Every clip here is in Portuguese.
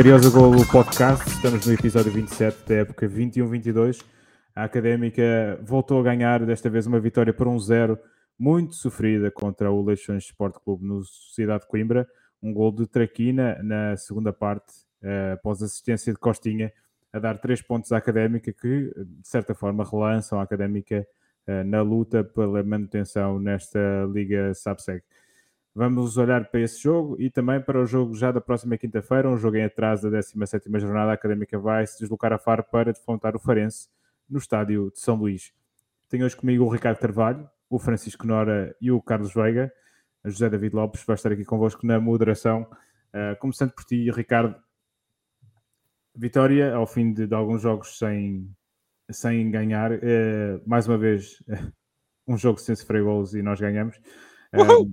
Curioso Golo Podcast, estamos no episódio 27 da época 21-22. A Académica voltou a ganhar, desta vez uma vitória por 1-0, muito sofrida contra o Leixões Sport Clube no Sociedade de Coimbra. Um gol de Traquina na segunda parte, uh, após assistência de Costinha, a dar três pontos à Académica, que de certa forma relançam a Académica uh, na luta pela manutenção nesta Liga Subseg. Vamos olhar para esse jogo e também para o jogo já da próxima quinta-feira, um jogo em atraso da 17 jornada. A Académica vai se deslocar a Faro para defrontar o Farense no estádio de São Luís. Tenho hoje comigo o Ricardo Carvalho, o Francisco Nora e o Carlos Veiga. A José David Lopes vai estar aqui convosco na moderação. Uh, começando por ti, Ricardo. Vitória ao fim de, de alguns jogos sem, sem ganhar. Uh, mais uma vez, um jogo sem sofrer gols e nós ganhamos. Uh,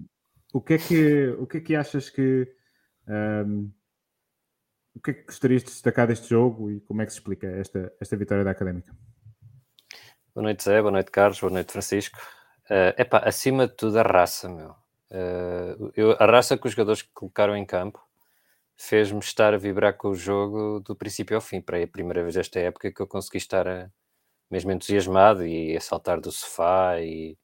o que é que, o que, é que achas que. Um, o que é que gostarias de destacar deste jogo e como é que se explica esta, esta vitória da Académica? Boa noite, Zé. Boa noite, Carlos. Boa noite, Francisco. Uh, epá, acima de tudo, a raça, meu. Uh, eu, a raça que os jogadores colocaram em campo fez-me estar a vibrar com o jogo do princípio ao fim. Para a primeira vez desta época que eu consegui estar a, mesmo entusiasmado e a saltar do sofá e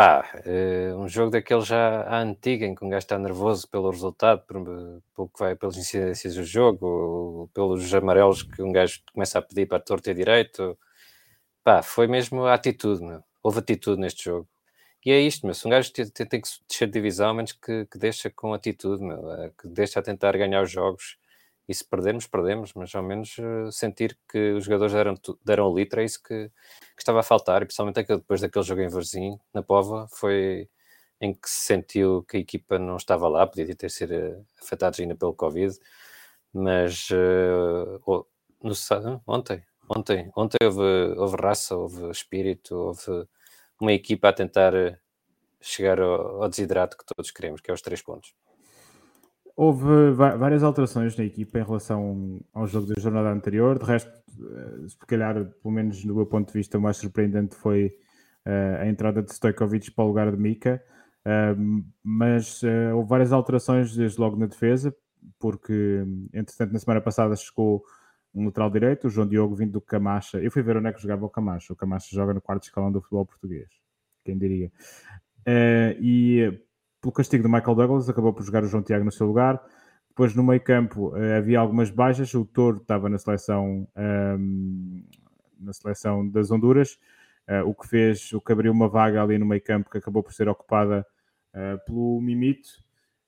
Pá, uh, um jogo daquele já à antiga, em que um gajo está nervoso pelo resultado, por, pelo vai, pelas incidências do jogo, pelos amarelos que um gajo começa a pedir para a torta e direito. Pá, foi mesmo a atitude, meu. Houve atitude neste jogo. E é isto, meu. Se um gajo tem, tem, tem que descer de divisão, menos que, que deixa com atitude, meu. Eh, que deixa a tentar ganhar os jogos e se perdermos, perdemos, mas ao menos uh, sentir que os jogadores deram, deram o litro, é isso que, que estava a faltar, e principalmente depois daquele jogo em Varzim, na Pova, foi em que se sentiu que a equipa não estava lá, podia ter sido uh, afetados ainda pelo Covid, mas uh, no, ontem, ontem, ontem houve, houve raça, houve espírito, houve uma equipa a tentar chegar ao, ao desidrato que todos queremos, que é os três pontos. Houve várias alterações na equipa em relação ao jogo da jornada anterior. De resto, eh, se calhar, pelo menos do meu ponto de vista, o mais surpreendente foi uh, a entrada de Stojkovic para o lugar de Mika. Mas uh, houve várias alterações desde logo na defesa, porque, entretanto, na semana passada chegou um lateral direito, o João Diogo vindo do Camacha. Eu fui ver onde é que jogava o Camacha. O Camacha joga no quarto escalão do futebol português. Quem diria? e pelo castigo do Michael Douglas, acabou por jogar o João Tiago no seu lugar. Depois, no meio campo, uh, havia algumas baixas. O Toro estava na seleção, um, ehm, na seleção das Honduras, uh, o que fez, o que abriu uma vaga ali no meio campo que acabou por ser ocupada uh, pelo Mimito.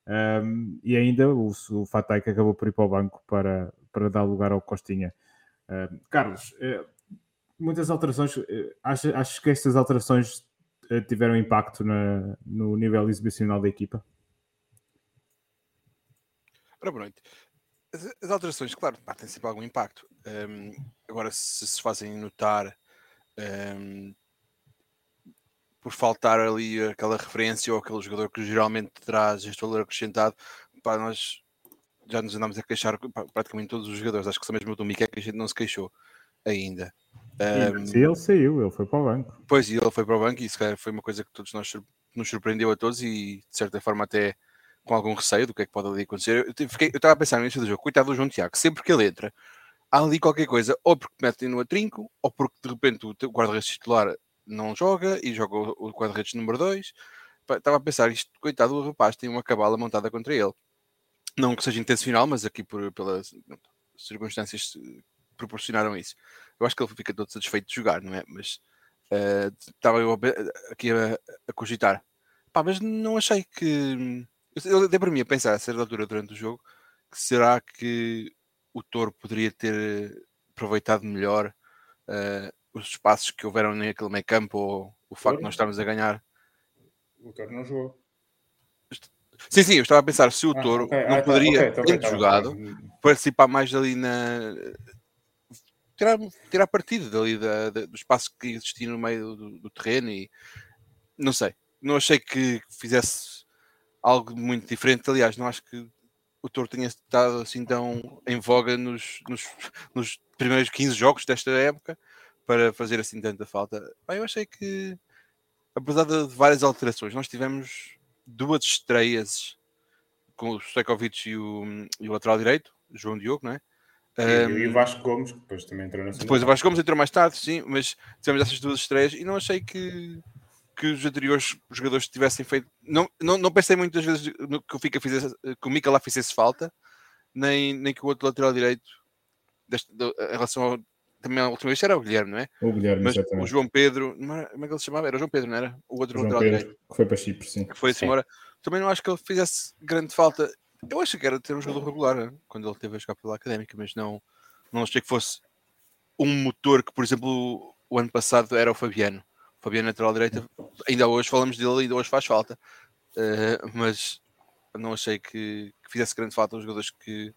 Um, ehm, e ainda o, o Fatay que acabou por ir para o banco para, para dar lugar ao Costinha. Ehm, Carlos, muitas alterações. Acho, acho que estas alterações eh, tiveram impacto na, no nível exibicional da equipa? Ora. As, as alterações, claro, têm sempre algum impacto. Um, agora, se se fazem notar um, por faltar ali aquela referência ou aquele jogador que geralmente traz este valor acrescentado, nós já nos andamos a queixar praticamente todos os jogadores. Acho que só mesmo o do Miquel que a gente não se queixou ainda. Um, ele saiu, ele foi para o banco. Pois, ele foi para o banco e isso foi uma coisa que todos nós nos surpreendeu a todos e de certa forma até com algum receio do que é que pode ali acontecer. Eu, fiquei, eu estava a pensar no início do jogo, coitado do João Tiago, sempre que ele entra, há ali qualquer coisa, ou porque mete no atrinco, ou porque de repente o guarda-redes titular não joga e joga o guarda-redes número 2. Estava a pensar, isto, coitado do rapaz, tem uma cabala montada contra ele. Não que seja intencional, mas aqui por, pelas circunstâncias proporcionaram isso. Eu acho que ele fica todo satisfeito de jogar, não é? Mas uh, estava eu aqui a, a cogitar. Pá, mas não achei que. Eu dei para mim a pensar a certa altura durante o jogo que será que o Toro poderia ter aproveitado melhor uh, os espaços que houveram naquele meio campo ou o facto de nós estarmos a ganhar. O Toro não jogou. Sim, sim, eu estava a pensar se o ah, Toro okay. não ah, tá, poderia, okay, okay, tá, jogado, participar mais ali na, tirar, tirar partido dali da, da, do espaço que existia no meio do, do, terreno e não sei, não achei que fizesse algo muito diferente. Aliás, não acho que o Toro tenha estado assim tão em voga nos, nos, nos primeiros 15 jogos desta época para fazer assim tanta falta. Bem, eu achei que, apesar de várias alterações, nós tivemos duas estreias com o Stojkovic e o, e o lateral direito, João Diogo, não é? Um, e o Vasco Gomes, que depois também entrou na Depois o Vasco Gomes entrou mais tarde, sim, mas tivemos essas duas estreias e não achei que, que os anteriores jogadores tivessem feito. Não, não, não pensei muitas vezes no que o, Fica fizesse, que o Mica lá fizesse falta, nem, nem que o outro lateral direito, deste, de, em relação ao. Também a última vez era o Guilherme, não é? O Guilherme, mas exatamente. o João Pedro, como é que ele se chamava? Era o João Pedro, não era? O outro João lateral Pedro, direito. que foi para Chipre, sim. Que foi assim, embora. Também não acho que ele fizesse grande falta. Eu acho que era ter um jogador regular né? quando ele teve a jogar pela académica, mas não, não achei que fosse um motor que, por exemplo, o ano passado era o Fabiano. O Fabiano lateral direita, ainda hoje falamos dele, ainda hoje faz falta. Uh, mas não achei que, que, fizesse grande falta os jogadores que,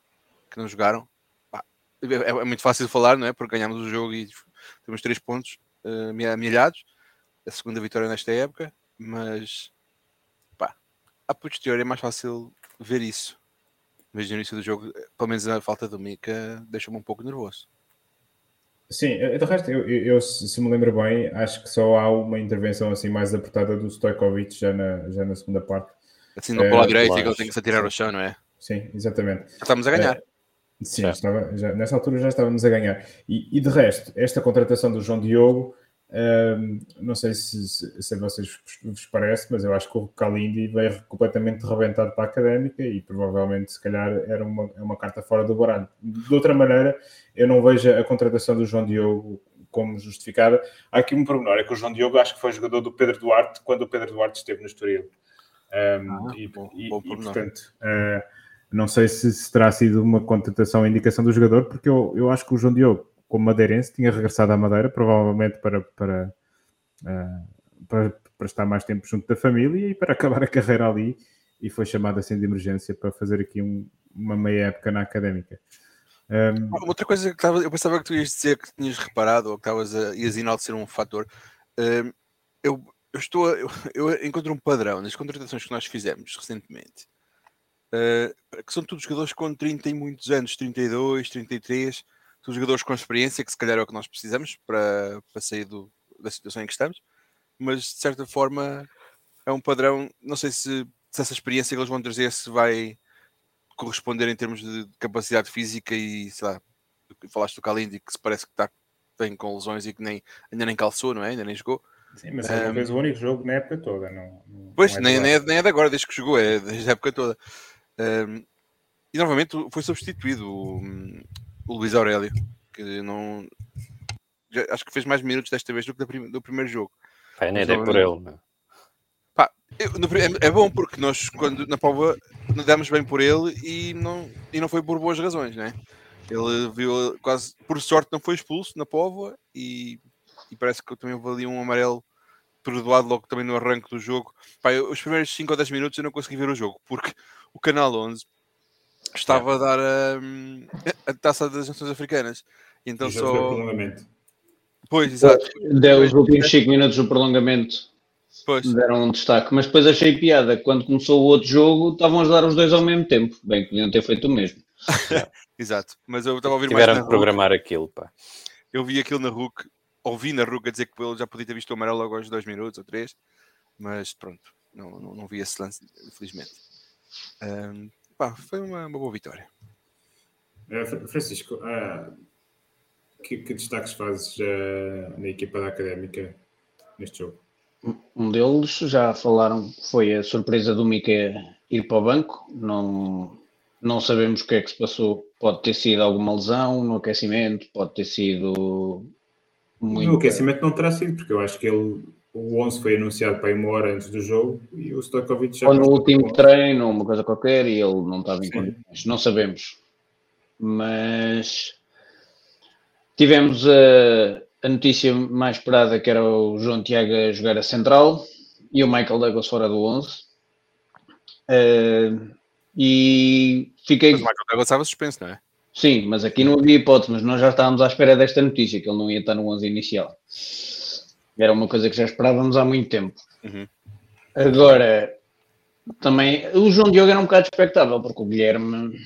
que não jogaram. Pá, é, é, muito fácil de falar, não é? Porque ganhámos o jogo e temos três pontos uh, amelhados. A segunda vitória nesta época, mas pá, a posterior é mais fácil ver isso. Mas no início do jogo, pelo menos a falta do Mika deixou-me um pouco nervoso. Sim, de resto, eu, eu, se me lembro bem, acho que só há uma intervenção assim mais apertada do Stojkovic já na, já na segunda parte. Assim, no pela é, direita, que ele tem que se atirar ao chão, não é? Sim, exatamente. Já estamos a ganhar. É, sim, já. Estava, já, nessa altura já estávamos a ganhar. E, e de resto, esta contratação do João Diogo, um, não sei se, se, a vocês vos parece, mas eu acho que o Kalindi veio completamente rebentado para a académica e provavelmente, se calhar, era uma, uma carta fora do baralho. De outra maneira, eu não vejo a contratação do João Diogo como justificada. Há aqui um pormenor: é que o João Diogo acho que foi jogador do Pedro Duarte quando o Pedro Duarte esteve no Estoril. Um, ah, e, bom, e, bom e, portanto, uh, não sei se, se, terá sido uma contratação ou indicação do jogador, porque eu, eu acho que o João Diogo como madeirense, tinha regressado à Madeira, provavelmente para, para, uh, para, para, estar mais tempo junto da família e para acabar a carreira ali, e foi chamado assim de emergência para fazer aqui um, uma meia época na académica. Um... Outra coisa que estava, eu pensava que tu ias dizer que tinhas reparado ou que estavas a, ias enaltecer um fator. Um, eu, eu estou a, eu, eu, encontro um padrão nas contratações que nós fizemos recentemente. Uh, que são todos jogadores com 30 e muitos anos, 32, 33, são jogadores com experiência, que se calhar é o que nós precisamos para, para sair do, da situação em que estamos, mas de certa forma é um padrão. Não sei se, se essa experiência que eles vão trazer se vai corresponder em termos de capacidade física e sei lá, falaste do Kalindi que se parece que está bem com lesões e que nem, ainda nem calçou, não é? Ainda nem jogou. Sim, mas é um, vez o único jogo na época toda. Não, não pois, não é nem, nem, é, nem é de agora, desde que jogou, é desde a época toda. Um, e novamente foi substituído. O, Luís Aurélio, que não. Já, acho que fez mais minutos desta vez do que do, do primeiro jogo. Pai, nem é por ele. Pá, eu, no, é, é, bom porque nós, quando na Póvoa, damos bem por ele e não, e não foi por boas razões, né? Ele viu quase, por sorte, não foi expulso na Póvoa e, e parece que eu também ali um amarelo perdoado logo também no arranque do jogo. Pá, eu, os primeiros 5 ou 10 minutos eu não consegui ver o jogo porque o Canal 11 estava é. a dar a, a, taça das Nações Africanas. Então só. Prolongamento. Pois, exato. Deu os últimos 5 minutos do prolongamento. Pois. Deram um destaque, mas depois achei piada. Quando começou o outro jogo, estavam a ajudar os dois ao mesmo tempo. Bem, podiam ter feito o mesmo. exato, mas eu estava a ouvir Tiveram mais. Tiveram programar aquilo, pá. Eu vi aquilo na RUC, ouvi na RUC a dizer que ele já podia ter visto o amarelo logo aos 2 minutos ou 3, mas pronto, não, não, não vi esse lance, infelizmente. Um, pá, foi uma, uma boa vitória. É, Francisco, ah, que, que, destaques fazes uh, na equipa da Académica neste jogo? Um deles, já falaram, foi a surpresa do Mica ir para o banco. Não, não sabemos o que é que se passou. Pode ter sido alguma lesão no aquecimento, pode ter sido. Muita... No aquecimento não terá sido, porque eu acho que ele o 11 foi anunciado para uma hora antes do jogo e o Stojkovic já. Ou no último treino, uma coisa qualquer, e ele não estava em condições. Não sabemos. Mas tivemos a, a, notícia mais esperada que era o João Tiago a jogar a central e o Michael Douglas fora do 11. Uh, eh, e fiquei. Mas o Michael Douglas estava suspenso, não é? Sim, mas aqui não havia hipótese, mas nós já estávamos à espera desta notícia, que ele não ia estar no 11 inicial. Era uma coisa que já esperávamos há muito tempo. Uhum. Agora, também, o João Diogo era um bocado expectável, porque o Guilherme,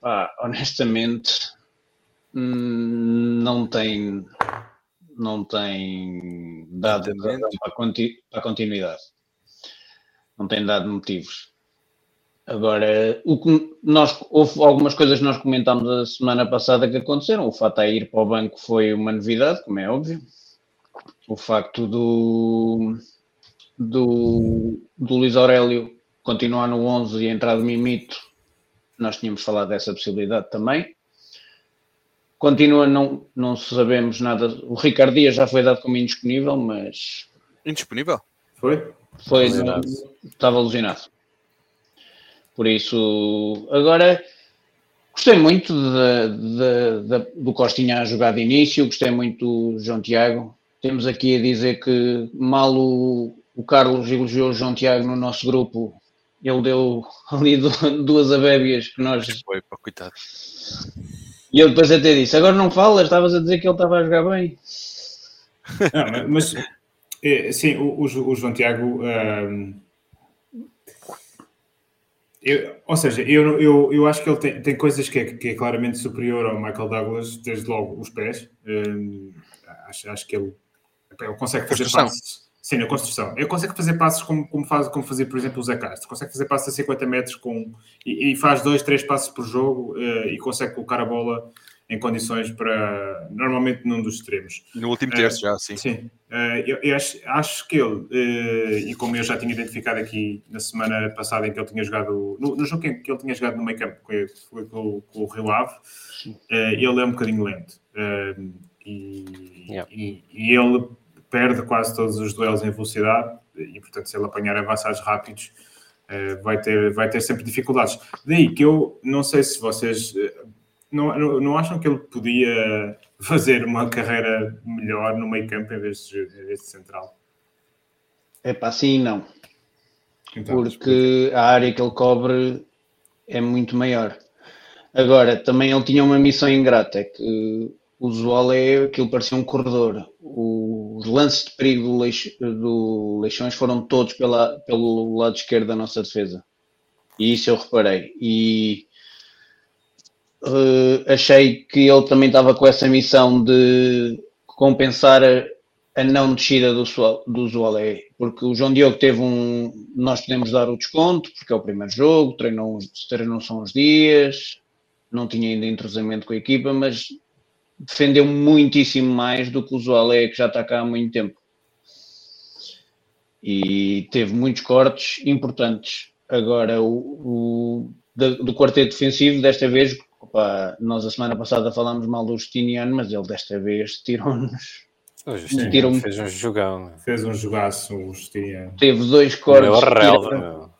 pá, honestamente, hum, não tem, não tem dado para, a continuidade. Não tem dado motivos. Agora, o que nós, houve algumas coisas que nós comentámos a semana passada que aconteceram. O fato de ir para o banco foi uma novidade, como é óbvio. O facto do, do, do Luís Aurélio continuar no 11 e entrar do Mimito, nós tínhamos falado dessa possibilidade também. Continua, não, não sabemos nada. O Ricardo Dias já foi dado como indisponível, mas. Indisponível? Foi? Foi, estava alucinado. Por isso, agora gostei muito de, de, de, do Costinha a jogar de início, gostei muito do João Tiago. Temos aqui a dizer que mal o, o Carlos elogiou o João Tiago no nosso grupo, ele deu ali duas abébias que nós. Foi, pá, coitado. E ele depois até disse: Agora não falas, estavas a dizer que ele estava a jogar bem. Não, mas é, sim, o, o, João Tiago. Um, eu, ou seja, eu, eu, eu acho que ele tem, tem coisas que é, que é claramente superior ao Michael Douglas, desde logo os pés. Um, acho, acho que ele, ele consegue fazer passos. Sim, na construção. Ele consegue fazer passos como, como, faz, como fazia, por exemplo, o Zé Castro. Consegue fazer passos a 50 metros com, e, e faz dois, três passos por jogo uh, e consegue colocar a bola em condições para, normalmente, num dos extremos. No último terço, uh, já, sim. Sim. Uh, eu, eu acho, acho, que ele, e como eu já tinha identificado aqui na semana passada em que ele tinha jogado, no, no jogo em que ele tinha jogado no meio campo, que foi com, com o Rio Ave, ele é um bocadinho lento. E, yeah. e, e ele perde quase todos os duelos em velocidade e, portanto, se ele apanhar avançados rápidos, eh, vai ter, vai ter sempre dificuldades. Daí que eu não sei se vocês eh, não, não, não acham que ele podia fazer uma carreira melhor no meio campo em vez de, em vez de central? É para sim não. Então, Porque a área que ele cobre é muito maior. Agora, também ele tinha uma missão ingrata, é que usual é aquilo parecia um corredor. Os lances de perigo do, Leix, do Leixões foram todos pela, pelo lado esquerdo da nossa defesa. E isso eu reparei. E uh, achei que ele também estava com essa missão de compensar a, a não descida do, do Zoalé. Porque o João Diogo teve um. Nós podemos dar o desconto, porque é o primeiro jogo, treinou, treinou são os dias, não tinha ainda entrosamento com a equipa, mas defendeu muitíssimo mais do que o Zoalé, que já está cá há muito tempo. E teve muitos cortes importantes. Agora, o, o do, do quarteto defensivo, desta vez, opa, nós a semana passada falámos mal do Justiniano, mas ele desta vez tirou-nos. O Justiniano fez um jogão. Fez um jogaço, o Justiniano. Teve dois cortes. Relva,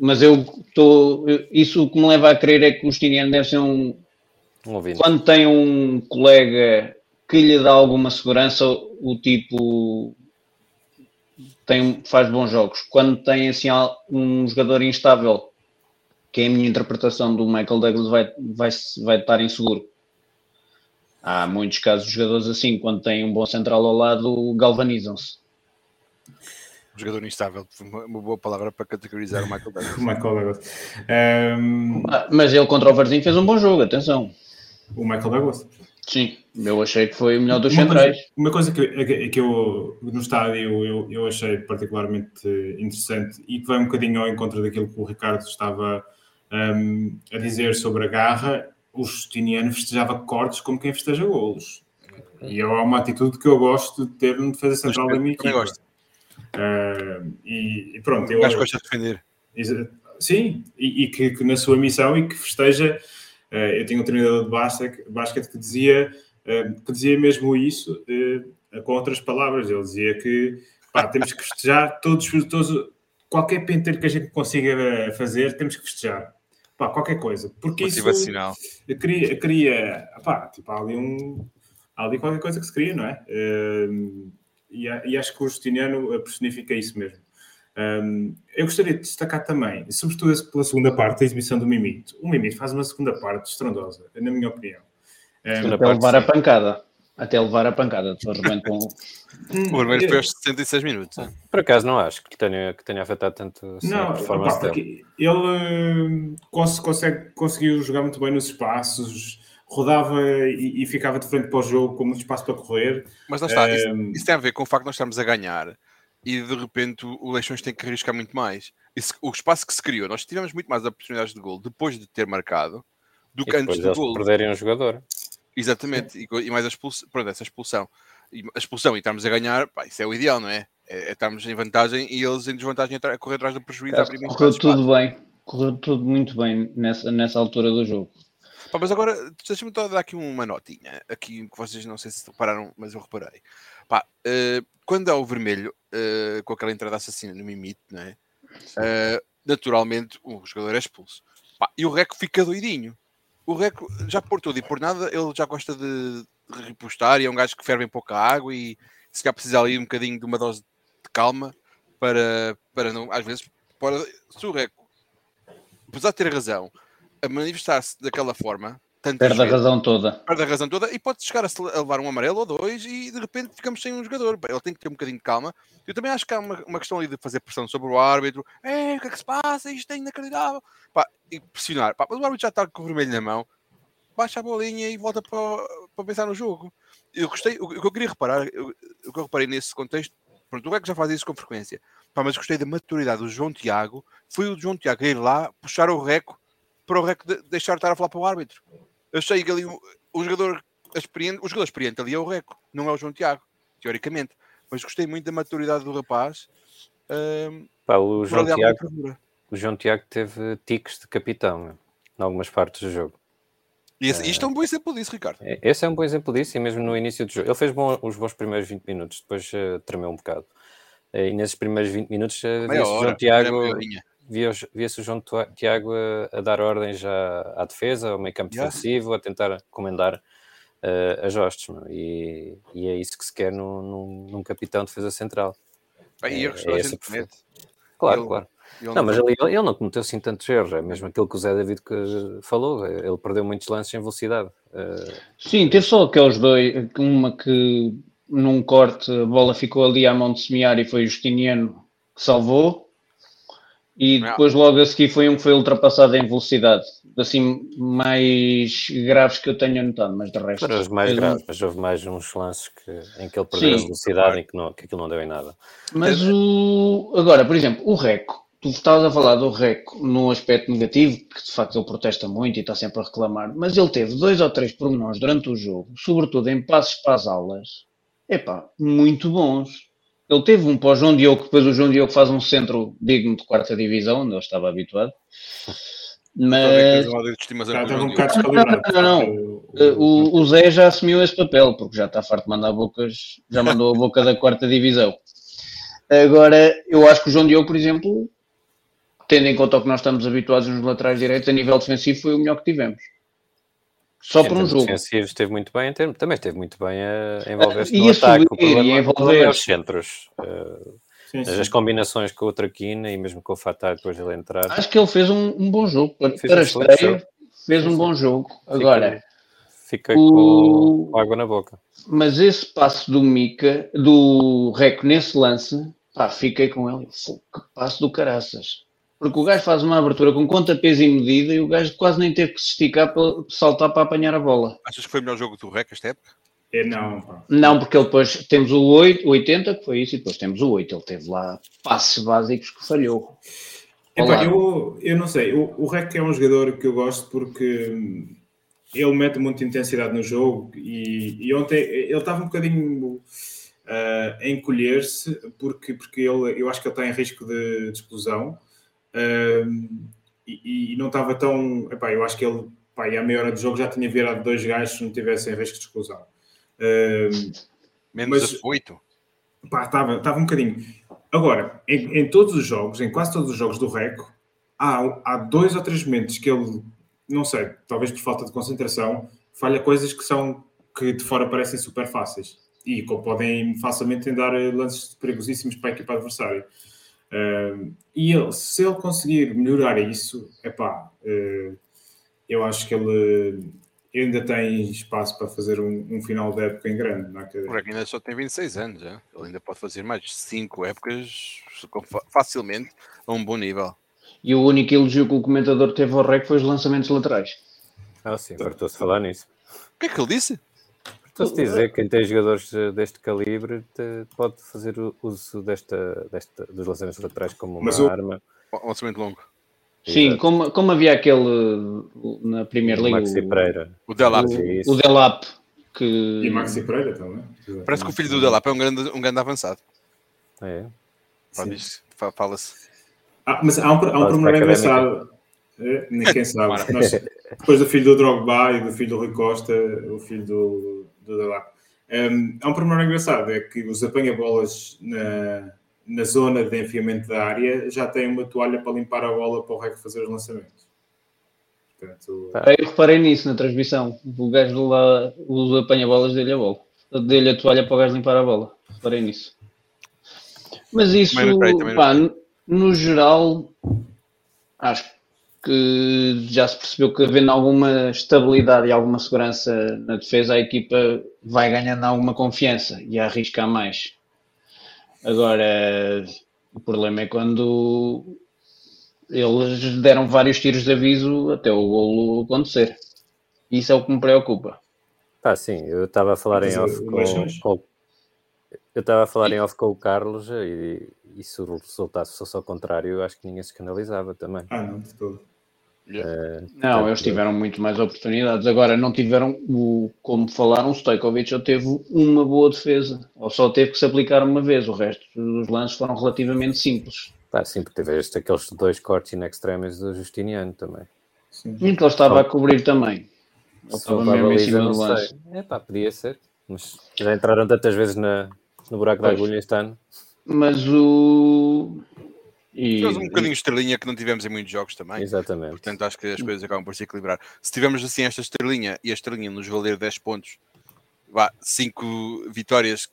mas eu estou. Isso o que me leva a crer é que o Justiniano deve ser um, quando tem um colega que lhe dá alguma segurança, o tipo tem, faz bons jogos. Quando tem assim um jogador instável, que é a minha interpretação do Michael Douglas, vai, vai, vai estar inseguro. Há muitos casos de jogadores assim, quando tem um bom central ao lado, galvanizam-se. Jogador instável, uma boa palavra para categorizar o Michael Douglas. Michael Douglas. Um... Mas ele contra o Varzim fez um bom jogo, atenção o Michael Douglas. Sim, eu achei que foi o melhor dos uma centrais. Coisa, uma coisa que, que eu, no estádio, eu, eu achei particularmente interessante e que vai um bocadinho ao encontro daquilo que o Ricardo estava um, a dizer sobre a garra, o Justiniano festejava cortes como quem festeja golos. E é uma atitude que eu gosto de ter no defesa central da minha equipa. Gosto. Uh, e, e, pronto. Eu acho que gosta de defender. Sim, e, e que, que, na sua missão e que festeja eu tinha um treinador de basquete que dizia, eh, que dizia mesmo isso eh, com outras palavras. Ele dizia que pá, temos que festejar todos, todos, qualquer penteiro que a gente consiga fazer, temos que festejar. Pá, qualquer coisa. Porque isso eu queria pá, tipo, há ali um há ali qualquer coisa que se cria, não é? E, e acho que o Justiniano personifica isso mesmo. Um, eu gostaria de destacar também, sobretudo pela segunda parte, a exibição do Mimito. O Mimito faz uma segunda parte estrondosa, na minha opinião. Um, até levar sim. a pancada. Até levar a pancada. De com... o Vermelho foi aos 76 minutos. Por acaso não acho que tenha, que tenha afetado tanto assim, não, a performance opa, dele. Ele uh, consegue, conseguiu jogar muito bem nos espaços, rodava e, e, ficava de frente para o jogo com muito espaço para correr. Mas não está, isso, isso, tem a ver com o facto de nós estarmos a ganhar e de repente o Leixões tem que arriscar muito mais. Esse, o espaço que se criou, nós tivemos muito mais oportunidades de gol depois de ter marcado do que antes do gol. perderem um jogador. Exatamente, e, e, mais a expulsão, pronto, essa expulsão. E a expulsão e estarmos a ganhar, pá, isso é o ideal, não é? É, é estarmos em vantagem e eles em desvantagem a correr atrás do prejuízo. correu tudo bem, correu tudo muito bem nessa, nessa altura do jogo. Pá, mas agora, deixa-me dar aqui uma notinha, aqui que vocês não sei se repararam, mas eu reparei. Pá, uh, quando há o vermelho, uh, com aquela entrada assassina no Mimite, não é? Uh, naturalmente o jogador é expulso. Pá, e o Reco fica doidinho. O Reco, já por tudo e por nada, ele já gosta de, de repostar e é um gajo que ferve em pouca água e se calhar precisa ali um bocadinho de uma dose de calma para, para não, às vezes, para, se o Reco, apesar de ter razão, a manifestar-se daquela forma, Perde a razão toda. Perde a razão toda e pode chegar a, levar um amarelo ou dois e de repente ficamos sem um jogador. Ele tem que ter um bocadinho de calma. Eu também acho que há uma, uma questão ali de fazer pressão sobre o árbitro. É, o que é que se passa? Isto é inacreditável. Pá, e pressionar. Pá, mas o árbitro já está com o vermelho na mão. Baixa a bolinha e volta para, para pensar no jogo. Eu gostei, o, o que eu queria reparar, eu, o que eu reparei nesse contexto, pronto, o é que já faz isso com frequência. Pá, mas gostei da maturidade do João Tiago. Foi o João Tiago ir lá, puxar o reco para o reco de, deixar de estar a falar para o árbitro. Eu sei que ali o, o jogador experiente, o jogador experiente ali é o Reco, não é o João Tiago, teoricamente. Mas gostei muito da maturidade do rapaz. Um, Pá, o, João Tiago, o João Tiago teve tiques de capitão em algumas partes do jogo. E esse, isto é um bom exemplo disso, Ricardo. É, esse é um bom exemplo disso, e mesmo no início do jogo. Ele fez bom, os bons primeiros 20 minutos, depois uh, tremeu um bocado. Uh, e nesses primeiros 20 minutos, uh, João Tiago via-se via o João Tiago a, a, dar ordens à, à defesa, ao meio campo yeah. defensivo, a tentar comandar uh, as hostes, e, e, é isso que se quer num, num, num capitão de defesa central. Bem, é, é esse Claro, ele, claro. Ele não, mas ele, ele não cometeu assim tantos erros, é mesmo aquilo que o Zé David falou, é, ele perdeu muitos lances em velocidade. Uh... Sim, teve só aqueles dois, uma que num corte a bola ficou ali à mão de semear e foi o Justiniano que salvou, e depois logo a seguir foi um que foi ultrapassado em velocidade. Assim, mais graves que eu tenha notado, mas de resto. Foram os mais graves, mas houve mais uns lances que, em que ele perdeu Sim, a velocidade claro. e que, não, que aquilo não deu em nada. Mas o. Agora, por exemplo, o Reco. Tu estavas a falar do Reco no aspecto negativo, que de facto ele protesta muito e está sempre a reclamar, mas ele teve dois ou três pormenores durante o jogo, sobretudo em passos para as aulas, epá, muito bons ele teve um pós João Diogo, depois o João Diogo faz um centro digno de quarta divisão, onde ele estava habituado. Mas. um bocado não, não, não. O, o Zé já assumiu esse papel, porque já está farto de mandar bocas, já mandou a boca da quarta divisão. Agora, eu acho que o João Diogo, por exemplo, tendo em conta o que nós estamos habituados nos laterais direitos, a nível defensivo foi o melhor que tivemos. Só por um jogo. defensivo esteve muito bem, também esteve muito bem a envolver-se no ataque. o problema, o problema é os centros. Uh, sim, sim. As combinações com o Traquina e mesmo com o Fatar depois dele entrar. Acho que ele fez um, um bom jogo. Para, fez para a estreia, jogo. fez sim, um bom jogo. Agora... Fiquei o... com água na boca. Mas esse passo do Mica, do Reco nesse lance, pá, fiquei com ele. Que passo do caraças. Porque o gajo faz uma abertura com conta, peso e medida e o gajo quase nem teve que se esticar para saltar para apanhar a bola. Achas que foi o melhor jogo do REC esta época? É, não. Não, porque ele depois temos o 8, 80, que foi isso, e depois temos o 8. Ele teve lá passos básicos que falhou. Epá, eu, eu não sei, o, o REC é um jogador que eu gosto porque ele mete muita intensidade no jogo e, e ontem ele estava um bocadinho uh, a encolher-se porque, porque ele, eu acho que ele está em risco de, de explosão e, e, não estava tão. Epá, eu acho que ele, pá, e à meia hora do jogo já tinha virado dois gajos se não tivessem risco de exclusão. Menos mas, oito? Estava, estava um bocadinho. Agora, em, em, todos os jogos, em quase todos os jogos do Reco, há, há dois ou três momentos que ele, não sei, talvez por falta de concentração, falha coisas que são que de fora parecem super fáceis e que podem facilmente dar lances perigosíssimos para a equipa adversária. Uh, e ele, se ele conseguir melhorar isso, epá, uh, eu acho que ele ainda tem espaço para fazer um, um final de época em grande. Não é? Porque ainda só tem 26 anos, já. ele ainda pode fazer mais 5 épocas facilmente a um bom nível. E o único elogio que o comentador teve ao REC foi os lançamentos laterais. Ah, sim, fartou-se falar nisso. O que é que ele disse? Posso dizer que quem tem jogadores deste calibre te- pode fazer o uso desta, desta, dos lançamentos laterais como uma Mas o- arma. Um lançamento longo. Sim, Exato. como, como havia aquele uh, na Premier League, Maxi o, Pereira. O Delap. O, Delap, que E Maxi Pereira também. Parece que o filho do Delap é um grande, um grande avançado. É. Fala-se. Ah, mas há um, há um Faz pormenor para a académica. engraçado. É, nem quem sabe. Nós, depois do filho do Drogba e do filho do Rui Costa, o filho do, do. Um, há um pormenor engraçado, é que os apanha-bolas na, na zona de enfiamento da área já têm uma toalha para limpar a bola para o rei fazer os lançamentos. Portanto, Tá. eu reparei nisso na transmissão. O gajo lá, o apanha-bolas dele a bola. Dele a toalha para o gajo limpar a bola. Reparei nisso. Mas isso, Também notei, também pá, no, no geral, acho que já se percebeu que havendo alguma estabilidade e alguma segurança na defesa, a equipa vai ganhando alguma confiança e a arriscar mais. Agora, o problema é quando eles deram vários tiros de aviso até o golo acontecer. Isso é o que me preocupa. Ah, sim, eu estava a falar em off uh, com, eu estava a falar em off com o Carlos e, e se o resultado fosse ao contrário, eu acho que ninguém se escandalizava também. ah, não, de todo. Não, eles tiveram muito mais oportunidades. Agora, não tiveram, o, como falaram, o Stojkovic só teve uma boa defesa. Ou só teve que se aplicar uma vez. O resto dos lances foram relativamente simples. Pá, sim, porque tiveste aqueles dois cortes in extremis do Justiniano também. Sim. E que ele estava a cobrir também. Ele estava mesmo em cima do lance. É pá, podia ser. Mas já entraram tantas vezes na, no buraco da Pois. agulha este ano. Mas o. E, Tivemos um bocadinho de estrelinha que não tivemos em muitos jogos também. Exatamente. Portanto, acho que as coisas acabam por se equilibrar. Se tivermos assim esta estrelinha e a estrelinha nos valer 10 pontos, vá, 5 vitórias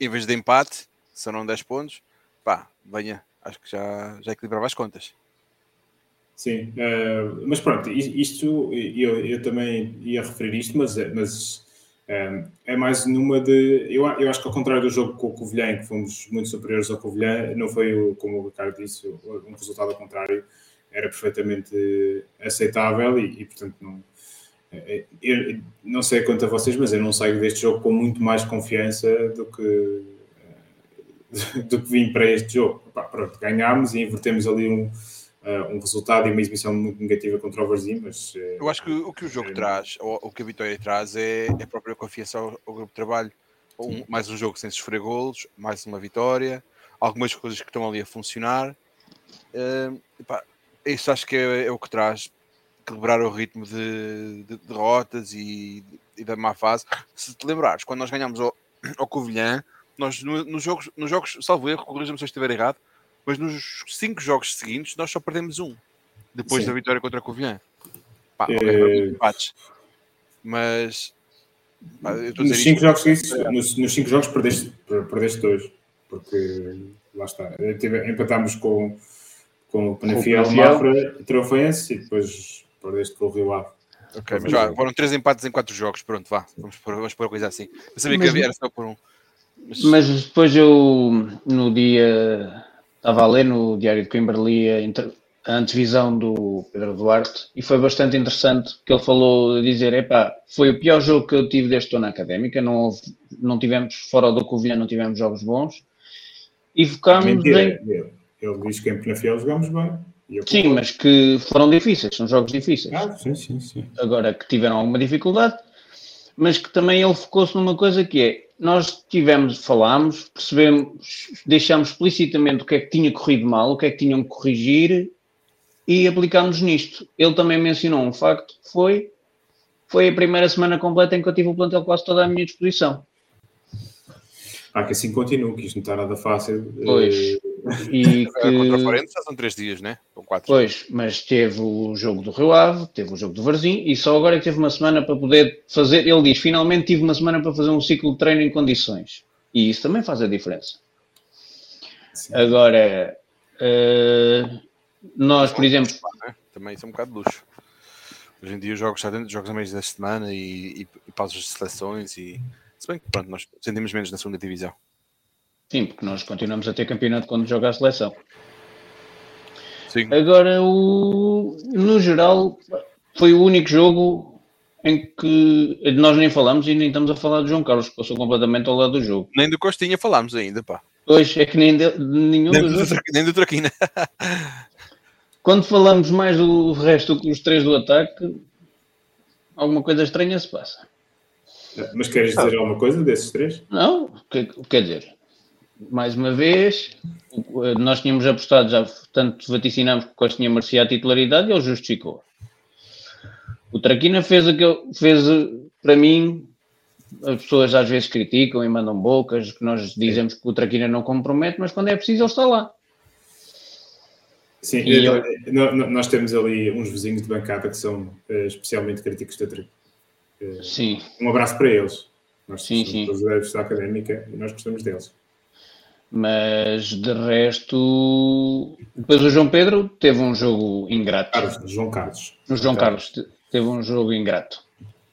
em vez de empate, serão 10 pontos, pá, venha, acho que já, já equilibrava as contas. Sim, eh, mas pronto, isto eu, eu também ia referir isto, mas, é- mas é mais numa de. Eu, eu acho que ao contrário do jogo com o Covilhã, em que fomos muito superiores ao Covilhã, não foi, como o Ricardo disse, um resultado ao contrário, era perfeitamente aceitável e, e, portanto, não. eh, Eu não sei quanto a vocês, mas eu não saio deste jogo com muito mais confiança do que, eh, do que vim para este jogo. Pronto, ganhámos e invertemos ali um, uh, um resultado e uma exibição muito negativa contra o Varzim, mas uh, Eu acho que o que o jogo traz, ou o que a vitória traz, é, é a própria confiança ao, ao grupo de trabalho. Um- mais um jogo sem sofrer golos, mais uma vitória, algumas coisas que estão ali a funcionar. Hum, epá, isso acho que é, é o que traz equilibrar o ritmo de, de derrotas e, e da má fase. Se te lembrares, quando nós ganhámos ao, ao Covilhã, nós no- nos jogos, nos jogos, salvo erro, corrija-me se eu estiver errado, mas nos cinco jogos seguintes nós só perdemos um depois Sim. da vitória contra a Covilhã. Pá, ok, Eh, foram empates. Mas pá, eu estou a nos cinco isto- jogos seguintes, nos, nos cinco jogos perdeste, per- perdeste dois, porque lá está, eh, empatámos com, com o Penafiel. Mafra, Trofense e depois perdeste com o Rio Ave. Ok, mas vá, foram três empates em quatro jogos, pronto, vá, vamos pôr, vamos pôr a coisa assim. Eu sabia que Mas- havia era só por um. Mas, Mas depois eu, no dia, estava a ler no Diário de Coimbra, a, a antevisão do Pedro Duarte e foi bastante interessante que ele falou de dizer, epá, foi o pior jogo que eu tive estou na Académica, não, houve, não tivemos, fora do Covilhã, não tivemos jogos bons e focámos em... Mentira, ele, ele diz que em Penafiel jogámos bem. Sim, mas que foram difíceis, são jogos difíceis. Ah, sim, sim, sim. agora que tiveram alguma dificuldade, mas que também ele focou-se numa coisa que é, nós tivemos, falámos, percebemos, deixámos explicitamente o que é que tinha corrido mal, o que é que tinham que corrigir e aplicámos nisto. Ele também mencionou um facto que foi, foi a primeira semana completa em que eu tive o plantel quase toda à minha disposição. Ah, que assim continua, que isto não está nada fácil. Pois. E eh, contra o que, Forense já são três dias, né? São quatro. Pois, mas teve o jogo do Rio Ave, teve o jogo do Varzim e só agora é que teve uma semana para poder fazer. Ele diz: finalmente tive uma semana para fazer um ciclo de treino em condições. E isso também faz a diferença. sim. Agora, eh, nós, por exemplo, né? Também isso é um bocado de luxo. Hoje em dia os jogos já dentro de jogos a meio da semana e, e, e pausas de seleções e se bem que pronto, nós sentimos menos na segunda divisão. Sim, porque nós continuamos a ter campeonato quando joga a seleção. Sim, Agora, o, no geral, foi o único jogo em que nós nem falamos e nem estamos a falar do João Carlos, que passou completamente ao lado do jogo. Nem do Costinha falámos ainda, pá. Pois é que nem de, de nenhum Nem dos do, outros. Nem do Traquina. Quando falamos mais do resto do que os três do ataque, alguma coisa estranha se passa. Mas queres dizer alguma coisa desses três? Não, que- quer dizer, mais uma vez, o- nós tínhamos apostado, já tanto vaticinámos que o Costa tinha merecido a titularidade e ele justificou. O Traquina fez aquele, fez para mim, as pessoas às vezes criticam e mandam bocas, que nós dizemos que o Traquina não compromete, mas quando é preciso ele está lá. Sim, E então, no- nós temos ali uns vizinhos de bancada que são eh, especialmente críticos da tri. Eh, Sim, Um abraço para eles. Nós Sim, somos sim. todos da académica e nós gostamos deles. Mas de resto, depois o João Pedro teve um jogo ingrato. Carlos, João Carlos. O João Carlos te- teve um jogo ingrato.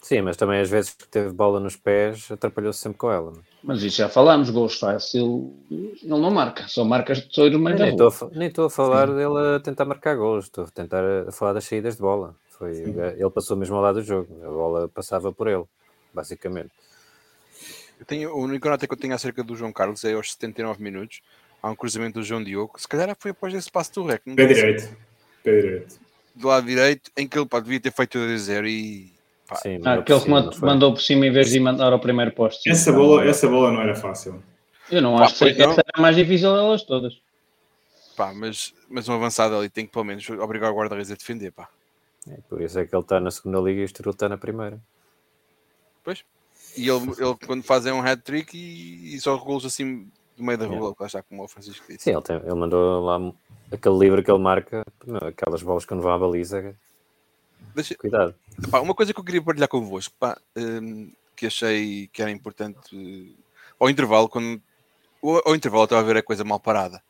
Sim, mas também às vezes que teve bola nos pés, atrapalhou-se sempre com ela. Mas isso já falámos, gols fácil, ele não marca, só marca pessoas no meio Nem rua. nem estou a falar dele a tentar marcar golos, estou a tentar a, a falar das saídas de bola. Foi, ele passou mesmo ao lado do jogo, a bola passava por ele, basicamente. Eu tenho, o único nota que eu tenho acerca do João Carlos é aos 79 minutos. Há um cruzamento do João Diogo. Se calhar foi após esse passo do rec. Pé direito. Pé direito. do lado direito, em que ele pá, devia ter feito 2-0 e pá, Sim, Ah, mandou aquele que cima, man- não foi? mandou por cima em vez de mandar ao primeiro posto. Essa bola, essa bola não era fácil. Eu não Pá, acho que não. essa era a mais difícil delas todas. pá, mas, mas um avançado ali tem que pelo menos obrigar o guarda-redes a defender. Pá. É, por isso é que ele está na segunda liga e o Estoril está na primeira. Pois. E ele, ele quando faz é um hat-trick e, e só golos assim do meio da rua, Yeah. lá está como o Francisco disse. Sim, ele, tem- ele mandou lá aquele livro que ele marca, aquelas bolas que não vão à baliza, Deixa- cuidado. Pá, uma coisa que eu queria partilhar convosco, pá, hum, que achei que era importante eh, ao intervalo, quando ao, intervalo estava a ver a coisa mal parada,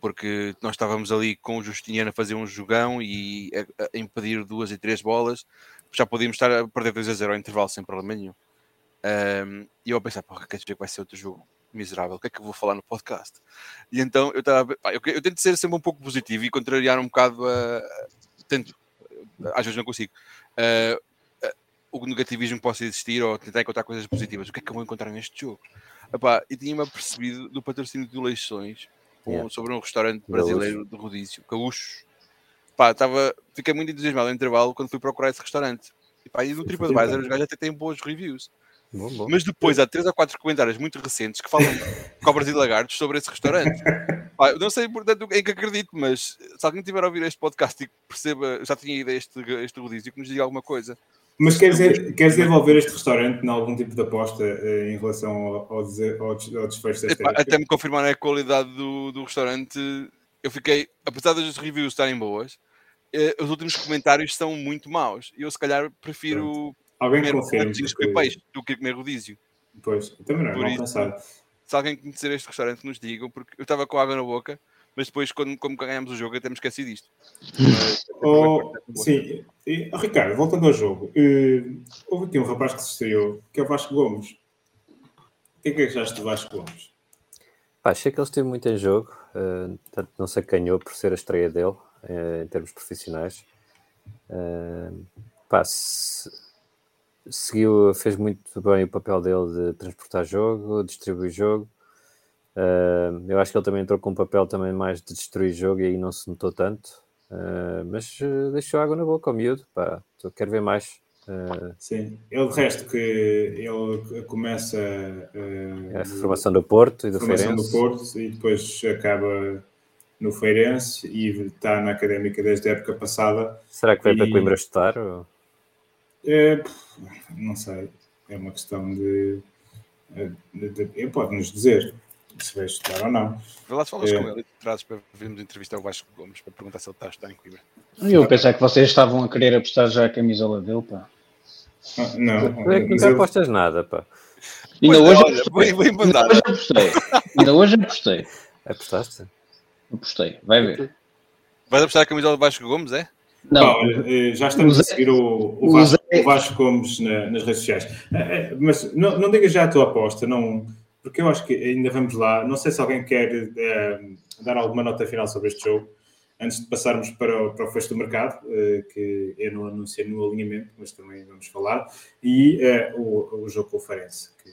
porque nós estávamos ali com o Justiniano a fazer um jogão e a, a impedir duas e três bolas, já podíamos estar a perder 2 a 0 ao intervalo sem problema nenhum. Hum, e eu a pensar, porra, quer dizer que vai ser outro jogo miserável, o que é que eu vou falar no podcast? E então eu estava, eu, eu tento ser sempre um pouco positivo e contrariar um bocado a. Tento, às vezes não consigo. Uh, o negativismo possa existir ou tentar encontrar coisas positivas. O que é que eu vou encontrar neste jogo? Epá, eu tinha-me apercebido do patrocínio de eleições um- Yeah. sobre um restaurante Gaúcho. brasileiro de rodízio, Gaúcho. Pá, estava, fiquei muito entusiasmado no intervalo quando fui procurar esse restaurante. E, pá, e no TripAdvisor os gajos até têm boas reviews. Bom, bom. Mas depois há três ou quatro comentários muito recentes que falam de cobras e lagartos sobre esse restaurante. Pá, não sei portanto em que acredito, mas se alguém tiver a ouvir este podcast e que perceba, já tinha ido a este, este rodízio, que nos diga alguma coisa. Mas queres, queres desenvolver este restaurante em algum tipo de aposta eh, em relação ao, ao, ao des- ao desfecho desta Epá, até me confirmar a qualidade do, do restaurante, eu fiquei, apesar das reviews estarem boas, eh, os últimos comentários são muito maus. E eu, se calhar, prefiro Alguém comer confirma. que peixe do que comer rodízio. Pois, também não é Por mal isso-. Se alguém conhecer este restaurante, nos digam, porque eu estava com água na boca, mas depois, quando, como ganhámos o jogo, eu até me esqueci disto. Mas, Oh, sim, e, oh, Ricardo, voltando ao jogo, eh, houve aqui um rapaz que se estreou, que é o Vasco Gomes. O que é que achaste do Vasco Gomes? Pá, achei que ele esteve muito em jogo, eh, tanto não se acanhou por ser a estreia dele, eh, em termos profissionais. Eh, pá, se- seguiu, fez muito bem o papel dele de transportar jogo, distribuir jogo. Eh, eu acho que ele também entrou com um papel também mais de destruir jogo e aí não se notou tanto. Eh, mas eh, deixou água na boca ao miúdo, pá, quero ver mais. Eh, Sim, ele de resto que ele começa eh, a formação do Porto e do formação do Feirense. Porto e depois acaba no Feirense e está na Académica desde a época passada. Será que vai para E- Coimbra estudar? ou- É, não sei, é uma questão de, de, de, de pode-nos dizer se vai estudar ou não. Vê lá se falas É. com ele e trazes para vermos entrevistar o Vasco Gomes para perguntar se ele está a estar em Coimbra. Eu pensar que vocês estavam a querer apostar já a camisola dele, pá. Ah, Não, nunca ele- apostas nada, pá. Ainda hoje olha, apostei. bem- bem Ainda hoje apostei. Ainda hoje apostei. Apostaste? Apostei. Vai ver. Vais apostar a camisola do Vasco Gomes, é? Não, Pá, olha, eh, já estamos a seguir o, o, Vasco, o Vasco Gomes na- nas redes sociais. Eh, eh, Mas não, não digas já a tua aposta, não, porque eu acho que ainda vamos lá. Não sei se alguém quer eh, dar alguma nota final sobre este jogo. antes de passarmos para o, para o fecho do mercado, uh, que eu não anunciei no alinhamento, mas também vamos falar, e uh, o, o jogo com o Farense, que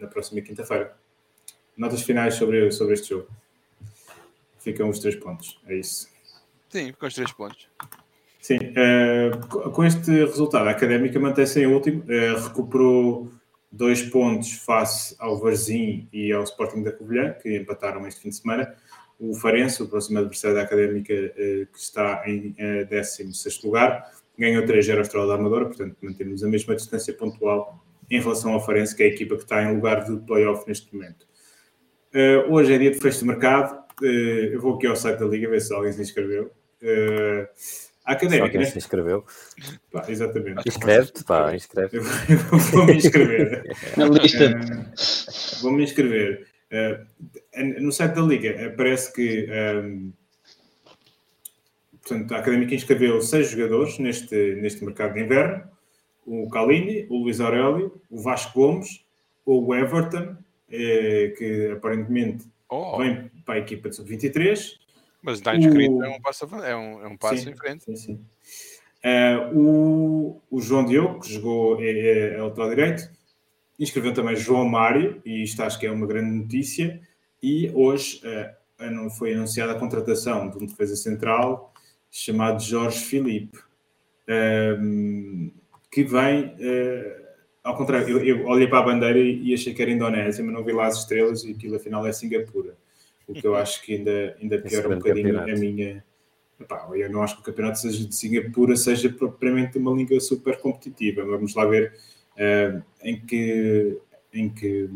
na próxima quinta-feira. Notas finais sobre, sobre este jogo. Ficam os três pontos, é isso. Sim, ficam os três pontos. Sim, uh, com este resultado, a Académica mantém-se em último, uh, recuperou dois pontos face ao Varzim e ao Sporting da Covilhã, que empataram este fim de semana. O Farense, o próximo adversário da Académica, uh, que está em uh, 16 lugar, ganhou 3-0 ao Estrela da Amadora, portanto mantemos a mesma distância pontual em relação ao Farense, que é a equipa que está em lugar de playoff neste momento. Hoje é dia de fecho de mercado. Eu vou aqui ao site da Liga ver se alguém se inscreveu. Uh, a académica. Só quem se inscreveu. Pá, exatamente. Inscreve-te, pá, inscreve. Eu, eu vou me inscrever. Na lista. Uh, vou me inscrever. Uh, no site da Liga aparece que um, portanto, a Académica inscreveu seis jogadores neste, neste mercado de inverno. O Calini, o Luís Aurélio, o Vasco Gomes, o Everton, eh, que aparentemente Oh, vem para a equipa de sub-23. Mas está inscrito, o- é um passo, é um, é um passo Sim, em frente. Sim, sim. Eh, o, o João Diogo, que jogou é, é, lateral direito, inscreveu também João Mário, e isto acho que é uma grande notícia. E hoje anu- foi anunciada a contratação de um defesa central chamado Jorge Filipe, ehm, que vem, ao contrário, eu, eu olhei para a bandeira e achei que era Indonésia, mas não vi lá as estrelas e aquilo afinal é Singapura. O que eu acho que ainda, ainda piora um bocadinho a campeonato. minha. Epá, eu não acho que o campeonato seja de Singapura seja propriamente uma liga super competitiva. Vamos lá ver eh, em que. Em que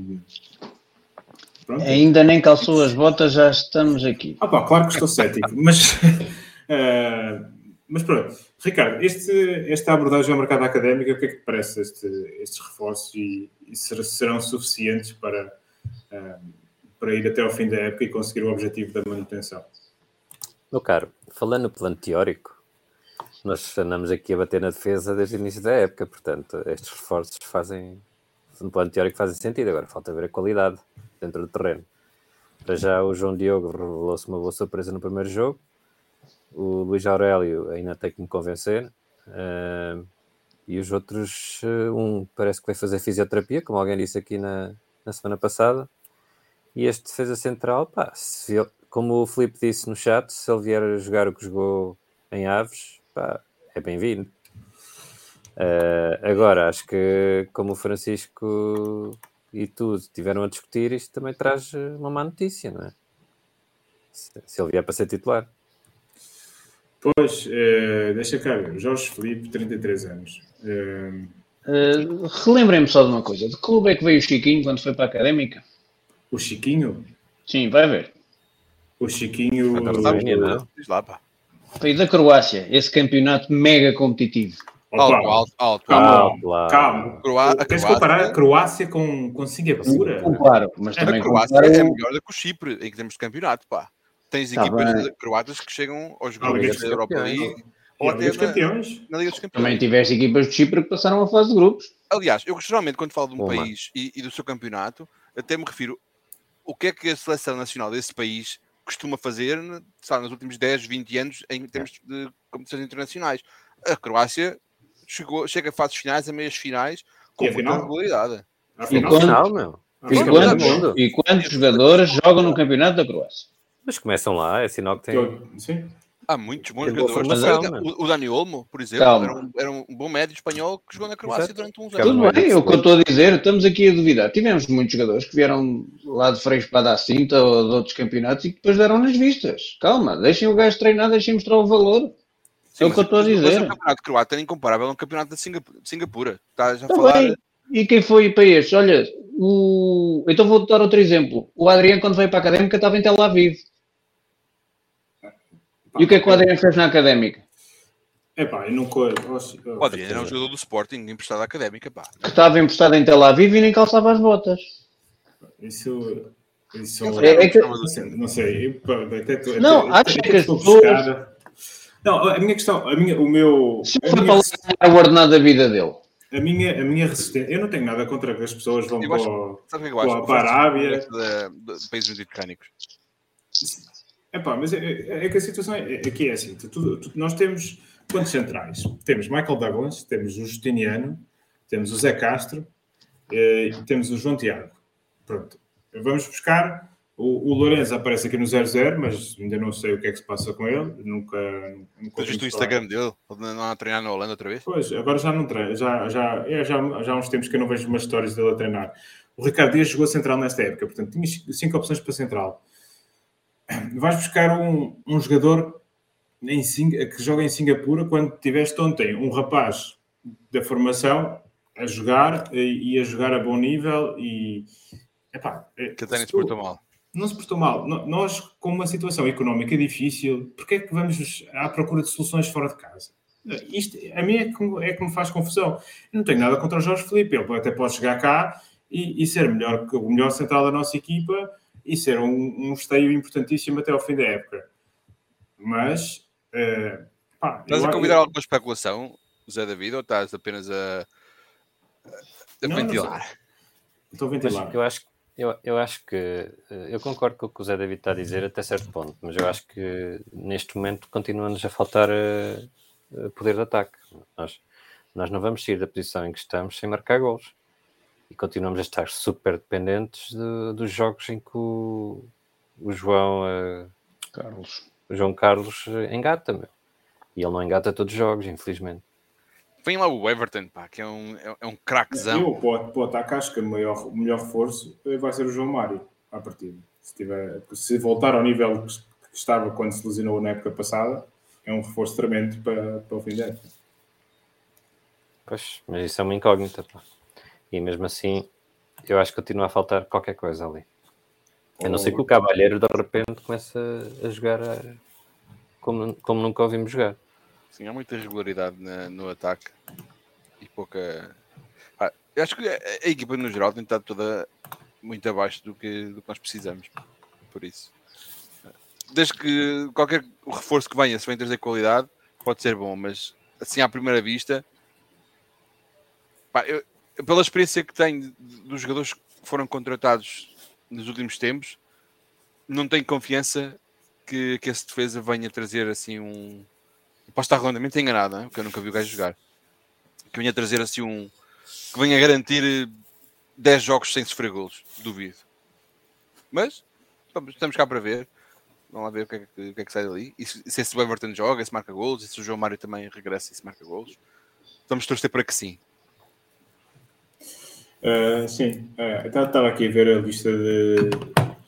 pronto. Ainda nem calçou as botas, já estamos aqui. Ah, pá, claro que estou cético, mas, eh, mas pronto. Ricardo, este, esta abordagem ao mercado académico, o que é que te parece este, estes reforços e, e ser- serão suficientes para, eh, para ir até ao fim da época e conseguir o objetivo da manutenção? Meu caro, falando no plano teórico, nós andamos aqui a bater na defesa desde o início da época, portanto, estes reforços fazem, no plano teórico, fazem sentido. Agora falta ver a qualidade dentro do terreno. Para já, o João Diogo revelou-se uma boa surpresa no primeiro jogo. O Luís Aurélio ainda tem que me convencer. Ah, e os outros, eh, um parece que vai fazer fisioterapia, como alguém disse aqui na, na semana passada. E este defesa central, pá, se ele- como o Filipe disse no chat, se ele vier a jogar o que jogou em Aves, pá, é bem-vindo. Eh, agora, acho que como o Francisco e tu estiveram a discutir, isto também traz eh, uma má notícia, não é? Se, se ele vier para ser titular. Pois, eh, deixa cá ver. Jorge Felipe, 33 anos. Eh, Uh, Relembrem-me só de uma coisa. De que clube é que veio o Chiquinho quando foi para a Académica? O Chiquinho, Sim, vai ver. o Chiquinho. Lá, pá. Veio da Croácia, esse campeonato mega competitivo. Opa, Alto, alto, alto. Calma, calma. Croá- a Queres Croácia- comparar a Croácia com, com Singapura? Comparo, mas A também Croácia comparo- é melhor do que o Chipre em termos de campeonato, pá. Tens Tá equipas bem. croatas que chegam aos grupos da Europa. League E ou a até Liga dos na, Campeões. na Liga dos Também Campeões. tiveste equipas de Chipre que passaram a fase de grupos. Aliás, eu geralmente quando falo de um Uma. país e, e do seu campeonato, até me refiro o que é que a seleção nacional desse país costuma fazer sabe, nos últimos 10, 20 anos em termos de competições internacionais. A Croácia chegou, chega a fases finais, a meias finais, com E muita regularidade. Quando- E Sim, quantos, e quantos jogadores jogam no campeonato da Croácia? Mas começam lá, é sinal que tem. Sim. Há muitos bons jogadores. mano. o, o Dani Olmo, por exemplo, era um, era um bom médio espanhol que jogou na Croácia Exato. durante uns anos. é Tudo bem, é o que eu estou a dizer, estamos aqui a duvidar. Tivemos muitos jogadores que vieram lá de Freios para dar cinta ou de outros campeonatos e que depois deram nas vistas. Calma, deixem o gajo treinar, deixem mostrar o valor. Sim, é o que eu estou a dizer. O campeonato croata é incomparável a um campeonato de Singapu- de Singapura. Estás a Está falar. bem. E quem foi para estes? Olha, o... então vou dar outro exemplo. O Adriano, quando veio para a Académica, estava em Tel Aviv. E o que é que o Adriano fez na Académica? Epá, eu nunca. O Adriano era um jogador do Sporting, emprestado à académica, pá. Que estava emprestado em Tel Aviv e nem calçava as botas. Isso. Isso É- é que- não sei. Não, sei eu, pá, até Não, até- acho até que as pessoas- Não, a minha questão, a minha, o meu. Se A foi minha, para lá o ordenado da vida dele. a minha, a minha resistência. Eu não tenho nada contra que as pessoas vão Eu para, acho- o- Sabe o que é que eu acho? Para a Arábia. De, de países mediterrâneos. É pá, mas é, é, é, que a situação é, aqui é assim: tu, tu, nós temos quantos centrais? Temos Michael Douglas, temos o Justiniano, temos o Zé Castro eh, e temos o João Tiago. Pronto. Vamos buscar. O, o Lourenço aparece aqui no 00, mas ainda não sei o que é que se passa com ele. Nunca. nunca visto o Instagram dele? Não a treinar na Holanda outra vez? Pois, agora já não treina. Já, já, é, já, já há uns tempos que eu não vejo umas histórias dele a treinar. O Ricardo Dias jogou central nesta época, portanto, tinha cinco opções para central. Vais buscar um, um jogador em, que joga em Singapura quando tiveste ontem um rapaz da formação a jogar e a jogar a bom nível e epá, é, que até nem se portou mal. Não se portou mal. Nós, com uma situação económica difícil, porque é que vamos à procura de soluções fora de casa? Isto, a mim é que, é que me faz confusão. Eu não tenho nada contra o Jorge Felipe, ele até pode chegar cá e, e ser melhor o melhor central da nossa equipa e ser um, um esteio importantíssimo até ao fim da época. Mas. Uh, pá, estás a convidar eu... alguma especulação, Zé David, ou estás apenas a, a não, ventilar? Não Estou a ventilar. Mas eu acho, eu, eu acho que. Eh, eu concordo com o que o Zé David está a dizer até certo ponto, mas eu acho que neste momento continua-nos a faltar uh, poder de ataque. Nós, nós não vamos sair da posição em que estamos sem marcar gols e continuamos a estar super dependentes de, dos jogos em que o, o João uh, Carlos. O João Carlos eh, engata, meu. E ele não engata todos os jogos, infelizmente. Vem lá o Everton, pá, que é um, é, é um craquezão. Eu, para, para o ataque, acho que o maior, o melhor reforço eh, vai ser o João Mário, à partida. Se, tiver, se voltar ao nível que estava quando se lesionou na época passada, é um reforço tremendo para, para o fim da época. Pois, mas isso é uma incógnita, pá. E mesmo assim, eu acho que continua a faltar qualquer coisa ali. A não ser que o Cavalheiro de repente comece a jogar a... como, como nunca ouvimos jogar. Sim, há muita regularidade na, no ataque e pouca. Ah, eu acho que a, a, equipa no geral tem estado toda muito abaixo do que, do que nós precisamos. Por isso, desde que qualquer reforço que venha, se vem trazer qualidade, pode ser bom, mas assim à primeira vista, pá, eu, pela experiência que tenho dos jogadores que foram contratados nos últimos tempos, não tenho confiança que, que esse defesa venha trazer assim um. Posso estar redondamente enganado, né? porque eu nunca vi o gajo jogar. Que venha trazer assim um. Que venha garantir 10 jogos sem sofrer golos. Duvido. Mas estamos cá para ver. Vamos lá ver o que é que, o que, é que sai dali. E se, se esse Everton joga, se marca golos, e se o João Mário também regressa e se marca golos. Vamos torcer para que sim. Uh, sim, uh, estava aqui a ver a lista de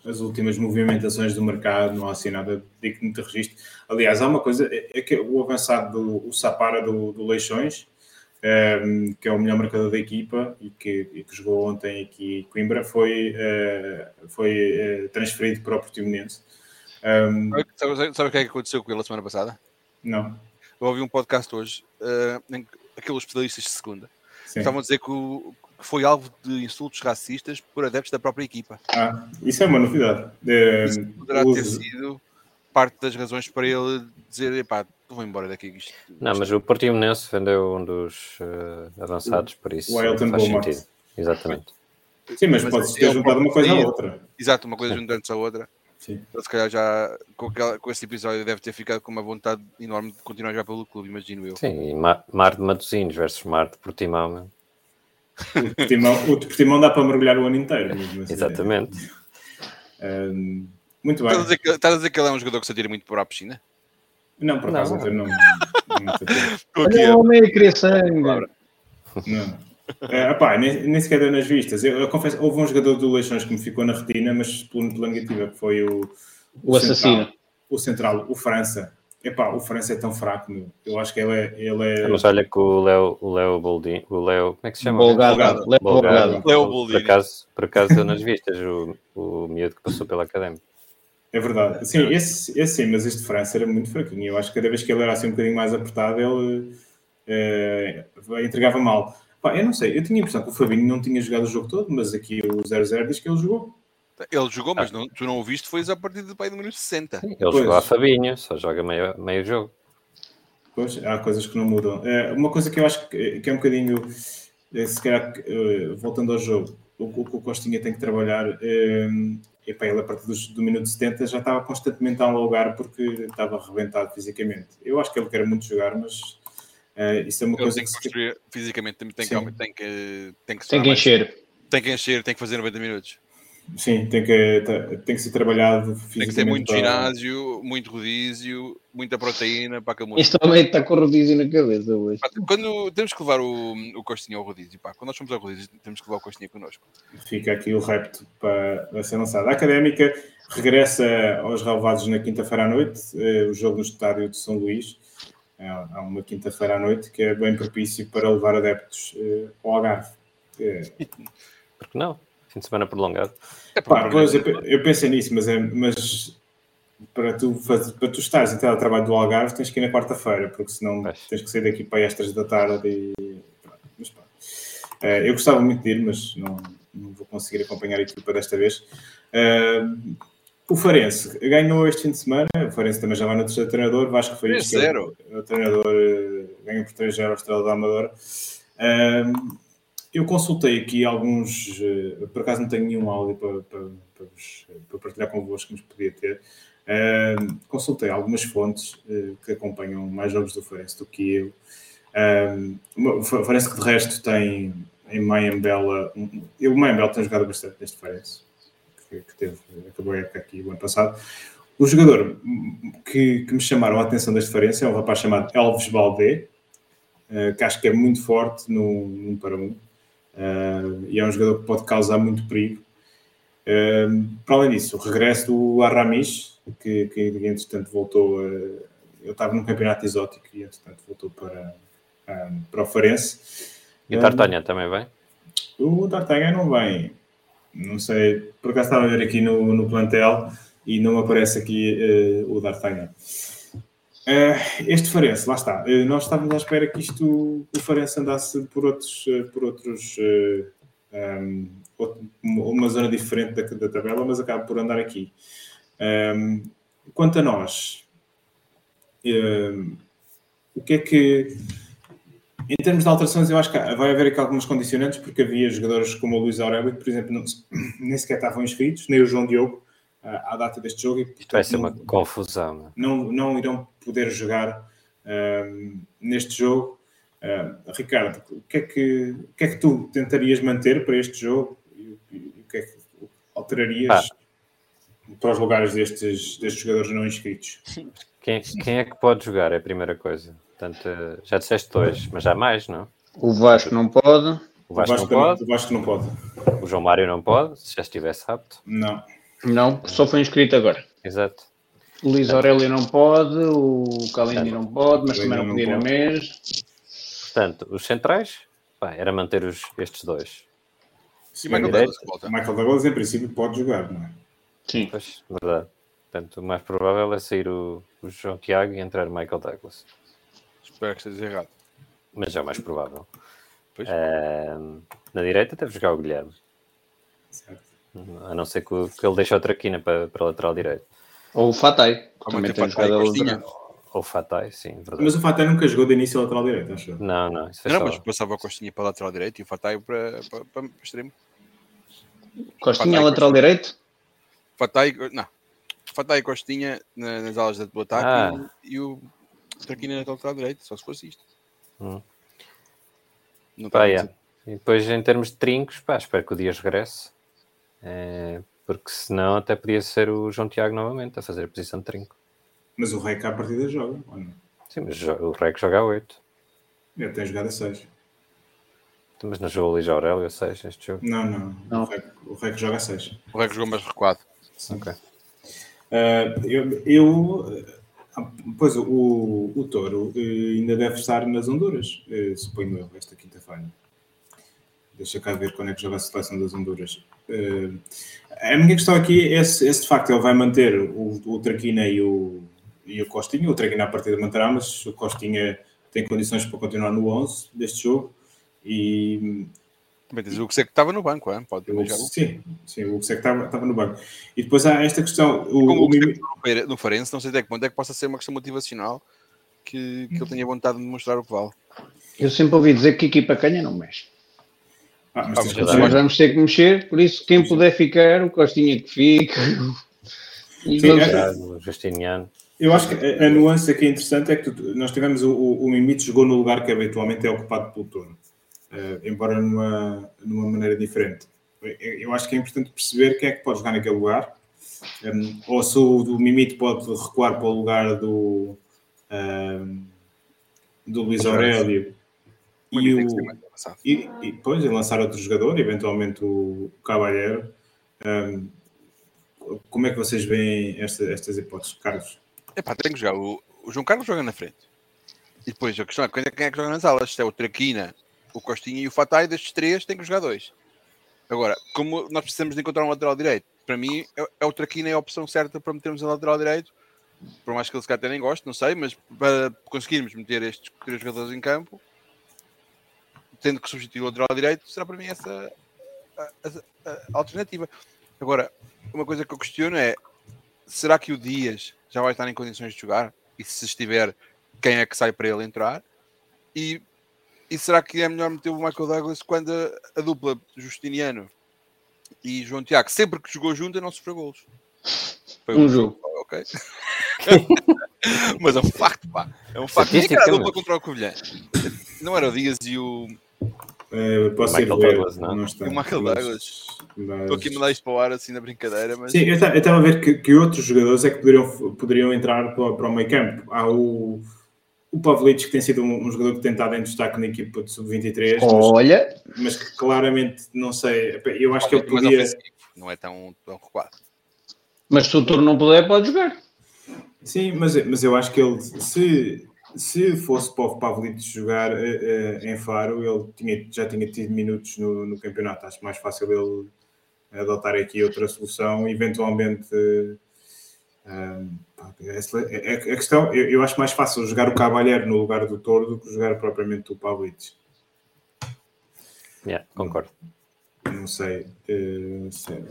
as últimas movimentações do mercado, não há assim nada digno de registro. Aliás, há uma coisa, é, é que o avançado do o Sapara do, do Leixões, um, ehm, que é o melhor marcador da equipa e que, e que jogou ontem aqui em Coimbra, foi, uh, foi uh, transferido para o Portimonense. Um, sabe, sabe, o que é que aconteceu com ele a semana passada? Não. Eu ouvi um podcast hoje, uh, em, aqueles pedalistas de segunda, Sim. estavam a dizer que o, que foi alvo de insultos racistas por adeptos da própria equipa. Ah, isso é uma novidade. É, isso poderá ter sido parte das razões para ele dizer, epá, vou embora daqui. Isto, não, mas o Portimonense vendeu um dos uh, avançados, por isso o Ailton faz sentido. Exatamente. Sim, mas, mas pode ter juntado uma coisa à outra. Exato, uma coisa juntando-se à outra. Sim. Então, se calhar já com, aquela, com esse episódio deve ter ficado com uma vontade enorme de continuar a jogar pelo clube, imagino eu. Sim, e Mar, Mar de Matosinhos versus Mar de Portimão. O Portimão, o Portimão dá para mergulhar o ano inteiro. Assim. Exatamente. Um, muito bem. Estás a, dizer que, estás a dizer que ele é um jogador que se atira muito para a piscina? Não, por acaso não. não, não homem queria sangue. Não. É, opá, nem, nem sequer deu nas vistas. Eu, eu, confesso, houve um jogador do Leixões que me ficou na retina, mas pela, pela negativa, que foi o, o, o assassino. Central, o central, o França. Epá, o França é tão fraco, meu. Eu acho que ele é. Ele é... Mas olha que o Léo, o Léo Boldin, o Léo, como é que se chama? Bolgado. Léo Bolgado. Léo Boldin. Por acaso, por acaso deu nas vistas o, o miúdo que passou pela académica. É verdade. Sim, esse, esse sim, mas este de França era muito fraquinho. Eu acho que cada vez que ele era assim um bocadinho mais apertado, ele é, entregava mal. Pá, eu não sei, eu tinha a impressão que o Fabinho não tinha jogado o jogo todo, mas aqui o 0-0 diz que ele jogou. Ele jogou, mas não, tu não o viste, foi a partir do pai do minuto 60. Sim, ele pois. jogou a Fabinho, só joga meio, meio jogo. Pois, há coisas que não mudam. É, uma coisa que eu acho que, que é um bocadinho, é, se calhar, uh, voltando ao jogo, o que o Costinha tem que trabalhar é, epá, ele a partir dos, do minuto 70 já estava constantemente a um lugar porque estava arrebentado fisicamente. Eu acho que ele quer muito jogar, mas uh, isso é uma Ele coisa tem que que se... construir fisicamente, tem, tem, que, tem que tem que, Tem que mais- encher. tem que encher, tem que fazer 90 minutos. Sim, tem que, tem que ser trabalhado fisicamente. Tem que ter muito para- ginásio, muito rodízio, muita proteína para aquele músculo. Este homem está com o rodízio na cabeça hoje. Quando temos que levar o, o Costinha ao rodízio, pá, quando nós fomos ao rodízio, temos que levar o Costinha connosco. Fica aqui o repto para, ser lançado. A Académica regressa aos relevados na quinta-feira à noite, eh, o jogo no estádio de São Luís. É, há uma quinta-feira à noite que é bem propício para levar adeptos eh, ao Algarve. Eh, Porque não? Fim de semana prolongado. É Pá, para pois, eu, eu pensei nisso, mas, é, mas para, tu faz, para tu estares em teletrabalho do Algarve tens que ir na quarta-feira, porque senão Pois. tens que sair daqui para aí às três da tarde e mas pá. Eh, eu gostava muito de ir, mas não, não vou conseguir acompanhar a equipa desta vez. Eh, o Farense ganhou este fim de semana, o Farense também já vai no terceiro treinador, Vasco foi é o- 3-0. o treinador eh, ganha por 3-0 a Estrela da Amadora. Eu consultei aqui alguns, eh, por acaso não tenho nenhum áudio para, para, para, vos- para partilhar convosco, mas podia ter. Eh, consultei algumas fontes eh, que acompanham mais jogos do Farense do que eu. O Farense que de resto tem em Mayambela, um- eu o Mayambela tem jogado bastante neste Farense, que, que teve, acabou a época aqui o ano passado. O jogador que, que me chamaram a atenção deste Farense é um rapaz chamado Elvis Baldé, eh, que acho que é muito forte no, num para um. Uh, e é um jogador que pode causar muito perigo. Uh, para além disso, o regresso do Aramis, que, que entretanto voltou. a- eu estava num campeonato exótico e entretanto voltou para, um, para o Farense. E o D'Artagnan também vem? O D'Artagnan não vem. Não sei, por acaso estava a ver aqui no, no plantel e não aparece aqui eh, o D'Artagnan. Eh, este Farense, lá está. Eh, nós estávamos à espera que isto, o Farense andasse por outros, eh, por outros um, outro- uma zona diferente da, da tabela, mas acaba por andar aqui. Um, quanto a nós, um, o que é que em termos de alterações, eu acho que vai haver aqui algumas condicionantes, porque havia jogadores como o Luís Aurélio, que, por exemplo, não, nem sequer estavam inscritos, nem o João Diogo, à data deste jogo, e Isto vai ser uma portanto, confusão. meu. não, não, não irão poder jogar ahm, neste jogo. Ah, Ricardo, o que, é que, o que é que tu tentarias manter para este jogo e, e o que é que alterarias para os lugares destes, destes jogadores não inscritos? Quem, quem é que pode jogar? É a primeira coisa. Portanto, eh, já disseste dois, mas já mais, não? O Vasco não pode. O Vasco, não que pode, o Vasco não pode. o João Mário não pode, se já estivesse apto. Não. Não, só foi inscrito agora. Exato. O Luís Aurélio não pode, o Calindi não pode, mas também não podia na mês. Portanto, os centrais, pá, era manter os, estes dois. E Michael. Douglas volta. Michael Douglas, em princípio, pode jogar, não é? Sim. Pois, verdade. Portanto, o mais provável é sair o, o João Tiago e entrar o Michael Douglas. Espero que esteja errado. Mas é o mais provável. Pois. Ahm, na direita deve jogar o Guilherme. Certo. A não ser que, o- que ele deixe outra quina para, para lateral direito. Ou o Fatai, que Como também é que tem Fatai jogado a. Ou Fatai, sim, verdade. Mas o Fatah nunca jogou de início lateral direito, acho. Não, não, isso Não, só... mas passava o Costinha para a lateral direito e o Fatai para, para, para, para extremo. Costinha, Fatai, lateral direito? Fatai, não. Fatai e Costinha na- nas alas do ataque Ah. e, e o Traquina na lateral direito, só se fosse isto. Hum. Não Pá, está yeah. E depois, em termos de trincos, pá, espero que o Dias regresse. É, porque senão até podia ser o João Tiago novamente a fazer a posição de trinco. Mas o Rei cá à partida joga, ou não? Sim, mas o Rec joga a 8. Ele tem jogado a 6. Mas não jogou o Luís Aurélio a 6 neste jogo. Não, não. Não. O, Rei, o que joga a 6. O Rec jogou mais recuado. Ok. Ah, eu, eu ah, pois o, o Toro eh, ainda deve estar nas Honduras, eh, suponho eu, esta quinta-feira. Deixa cá ver quando é que joga a seleção das Honduras. Eh, a minha questão aqui é se, é se de facto ele vai manter o, o Traquina e o, e o Costinha. O Traquina à partida manterá, mas o Costinha tem condições para continuar no 11 deste jogo. E Também tens o que sei que estava no banco, hein? pode jogar. sim, sim, o que sei que estava, estava no banco. E depois há esta questão. O, Como o o no Fare- no Farense, não sei até que ponto é que possa ser uma questão motivacional que, que ele tenha vontade de mostrar o que vale. Eu sempre ouvi dizer que a equipa canha não mexe. Ah, que Nós vamos ter que mexer, por isso quem puder ficar, o Costinha que. E Sim, vamos- é- Justiniano. Eu acho que a, a nuance aqui interessante é que tu- nós tivemos o, o, o Mimite jogou no lugar que habitualmente é ocupado pelo Toro, Eh, embora numa, numa maneira diferente. Eu, eu acho que é importante perceber quem é que pode jogar naquele lugar, Um, ou se o do Mimite pode recuar para o lugar do, um, do Luís Aurélio e, o, avançado. e, e depois e lançar outro jogador, eventualmente o Cavalheiro. Um, como é que vocês veem esta- estas hipóteses, Carlos? Epá, tem que jogar. O, o João Carlos joga na frente. E depois a questão é quem é, quem é que joga nas alas? Se é o Traquina, o Costinha e o Fatai, destes três tem que jogar dois. Agora, como nós precisamos de encontrar um lateral direito, para mim é, é o Traquina é a opção certa para metermos um lateral direito. Por mais que ele se calhar até nem goste, não sei, mas para conseguirmos meter estes três jogadores em campo, tendo que substituir o lateral direito, será para mim essa a, a- a alternativa. Agora, uma coisa que eu questiono é será que o Dias já vai estar em condições de jogar? E se estiver, quem é que sai para ele entrar? E, e será que é melhor meter o Michael Douglas quando a, a dupla Justiniano e João Tiago, sempre que jogou junto, não sofreu golos? Foi Um jogo. Ok. Mas é um facto, pá. É um facto. E aquela Estatisticamente. dupla contra o Covilhã? Não era o Dias e o, Eh, posso ir Michael ver, Douglas, não? não está. o Michael Mas- Douglas. mas- Estou aqui a mandar isto para o ar assim na brincadeira, mas Sim, eu ta- eu estava a ver que, que outros jogadores é que poderiam, poderiam entrar para, para o meio campo. Há o, o Pavlic, que tem sido um, um jogador que tem estado em destaque na equipa de sub-23, mas, Olha, mas que claramente, não sei, eu acho que ele podia... não é tão, tão recuado. mas se o turno não puder, pode jogar. Sim, mas, mas eu acho que ele, se, se fosse para o Pavlic jogar eh, eh, em Faro, ele tinha, já tinha tido minutos no, no campeonato. Acho mais fácil ele adotar aqui outra solução, eventualmente. eh, ah, pá, essa- a, a questão, eu, eu acho mais fácil jogar o Cavalheiro no lugar do Toro do que jogar propriamente o Pavlic. Yeah, concordo. Não sei. eh, sei.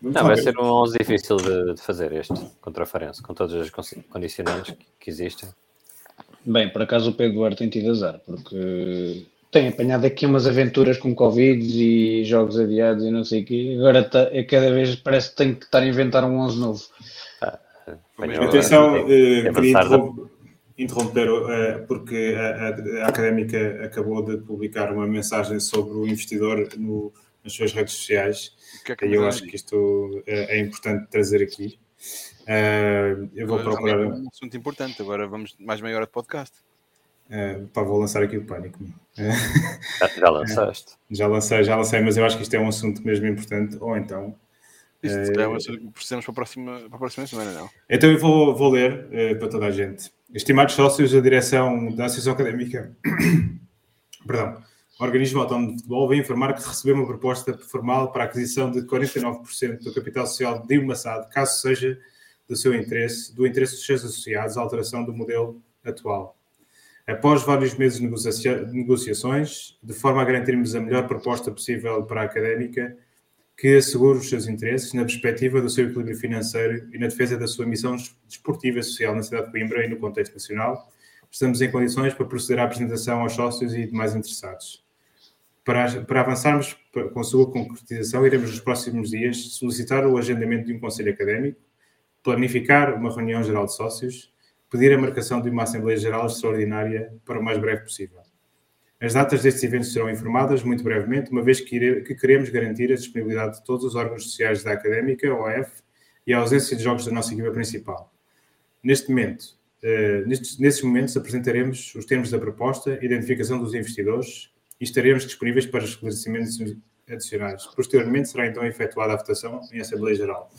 Vamos Não, lá vai ver. ser um 11 difícil de, de fazer este contra a Farense, com todas as con- condicionantes que, que existem. Bem, por acaso o Pedro Duarte tem tido azar, porque tem apanhado aqui umas aventuras com Covid e jogos adiados e não sei o quê. Agora tá, é cada vez parece que tem que estar a inventar um 11 novo. Apanhou- Atenção, eh, queria interrom- interromper, eh, porque a, a- a Académica acabou de publicar uma mensagem sobre o investidor no- nas suas redes sociais que é que e eu acho que isto é, é importante trazer aqui. Eh, eu vou procurar, é um assunto importante. Agora vamos mais meia hora de podcast. eh, pá, vou lançar aqui o pânico. Já, já lançaste. já lancei, já lancei, mas eu acho que isto é um assunto mesmo importante. Ou então, Isto Eh, se calhar é um assunto que precisamos para a próxima, para a próxima semana, não? Então eu vou, vou ler para toda a gente. Estimados sócios da direção da Associação Académica, perdão, o organismo autónomo de futebol vem informar que recebeu uma proposta formal para a aquisição de 49% do capital social de uma SAD, caso seja do seu interesse, do interesse dos seus associados, à alteração do modelo atual. Após vários meses de negocia- de negociações, de forma a garantirmos a melhor proposta possível para a académica, que assegure os seus interesses na perspectiva do seu equilíbrio financeiro e na defesa da sua missão desportiva e social na cidade de Coimbra e no contexto nacional, estamos em condições para proceder à apresentação aos sócios e demais interessados. Para, para avançarmos com a sua concretização, iremos nos próximos dias solicitar o agendamento de um conselho académico, planificar uma reunião geral de sócios, pedir a marcação de uma Assembleia Geral Extraordinária para o mais breve possível. As datas destes eventos serão informadas muito brevemente, uma vez que, que queremos garantir a disponibilidade de todos os órgãos sociais da Académica, OF, e a ausência de jogos da nossa equipa principal. Neste momento, eh, nestes, nesses momentos, apresentaremos os termos da proposta, identificação dos investidores e estaremos disponíveis para esclarecimentos adicionais. Posteriormente, será então efetuada a votação em Assembleia Geral.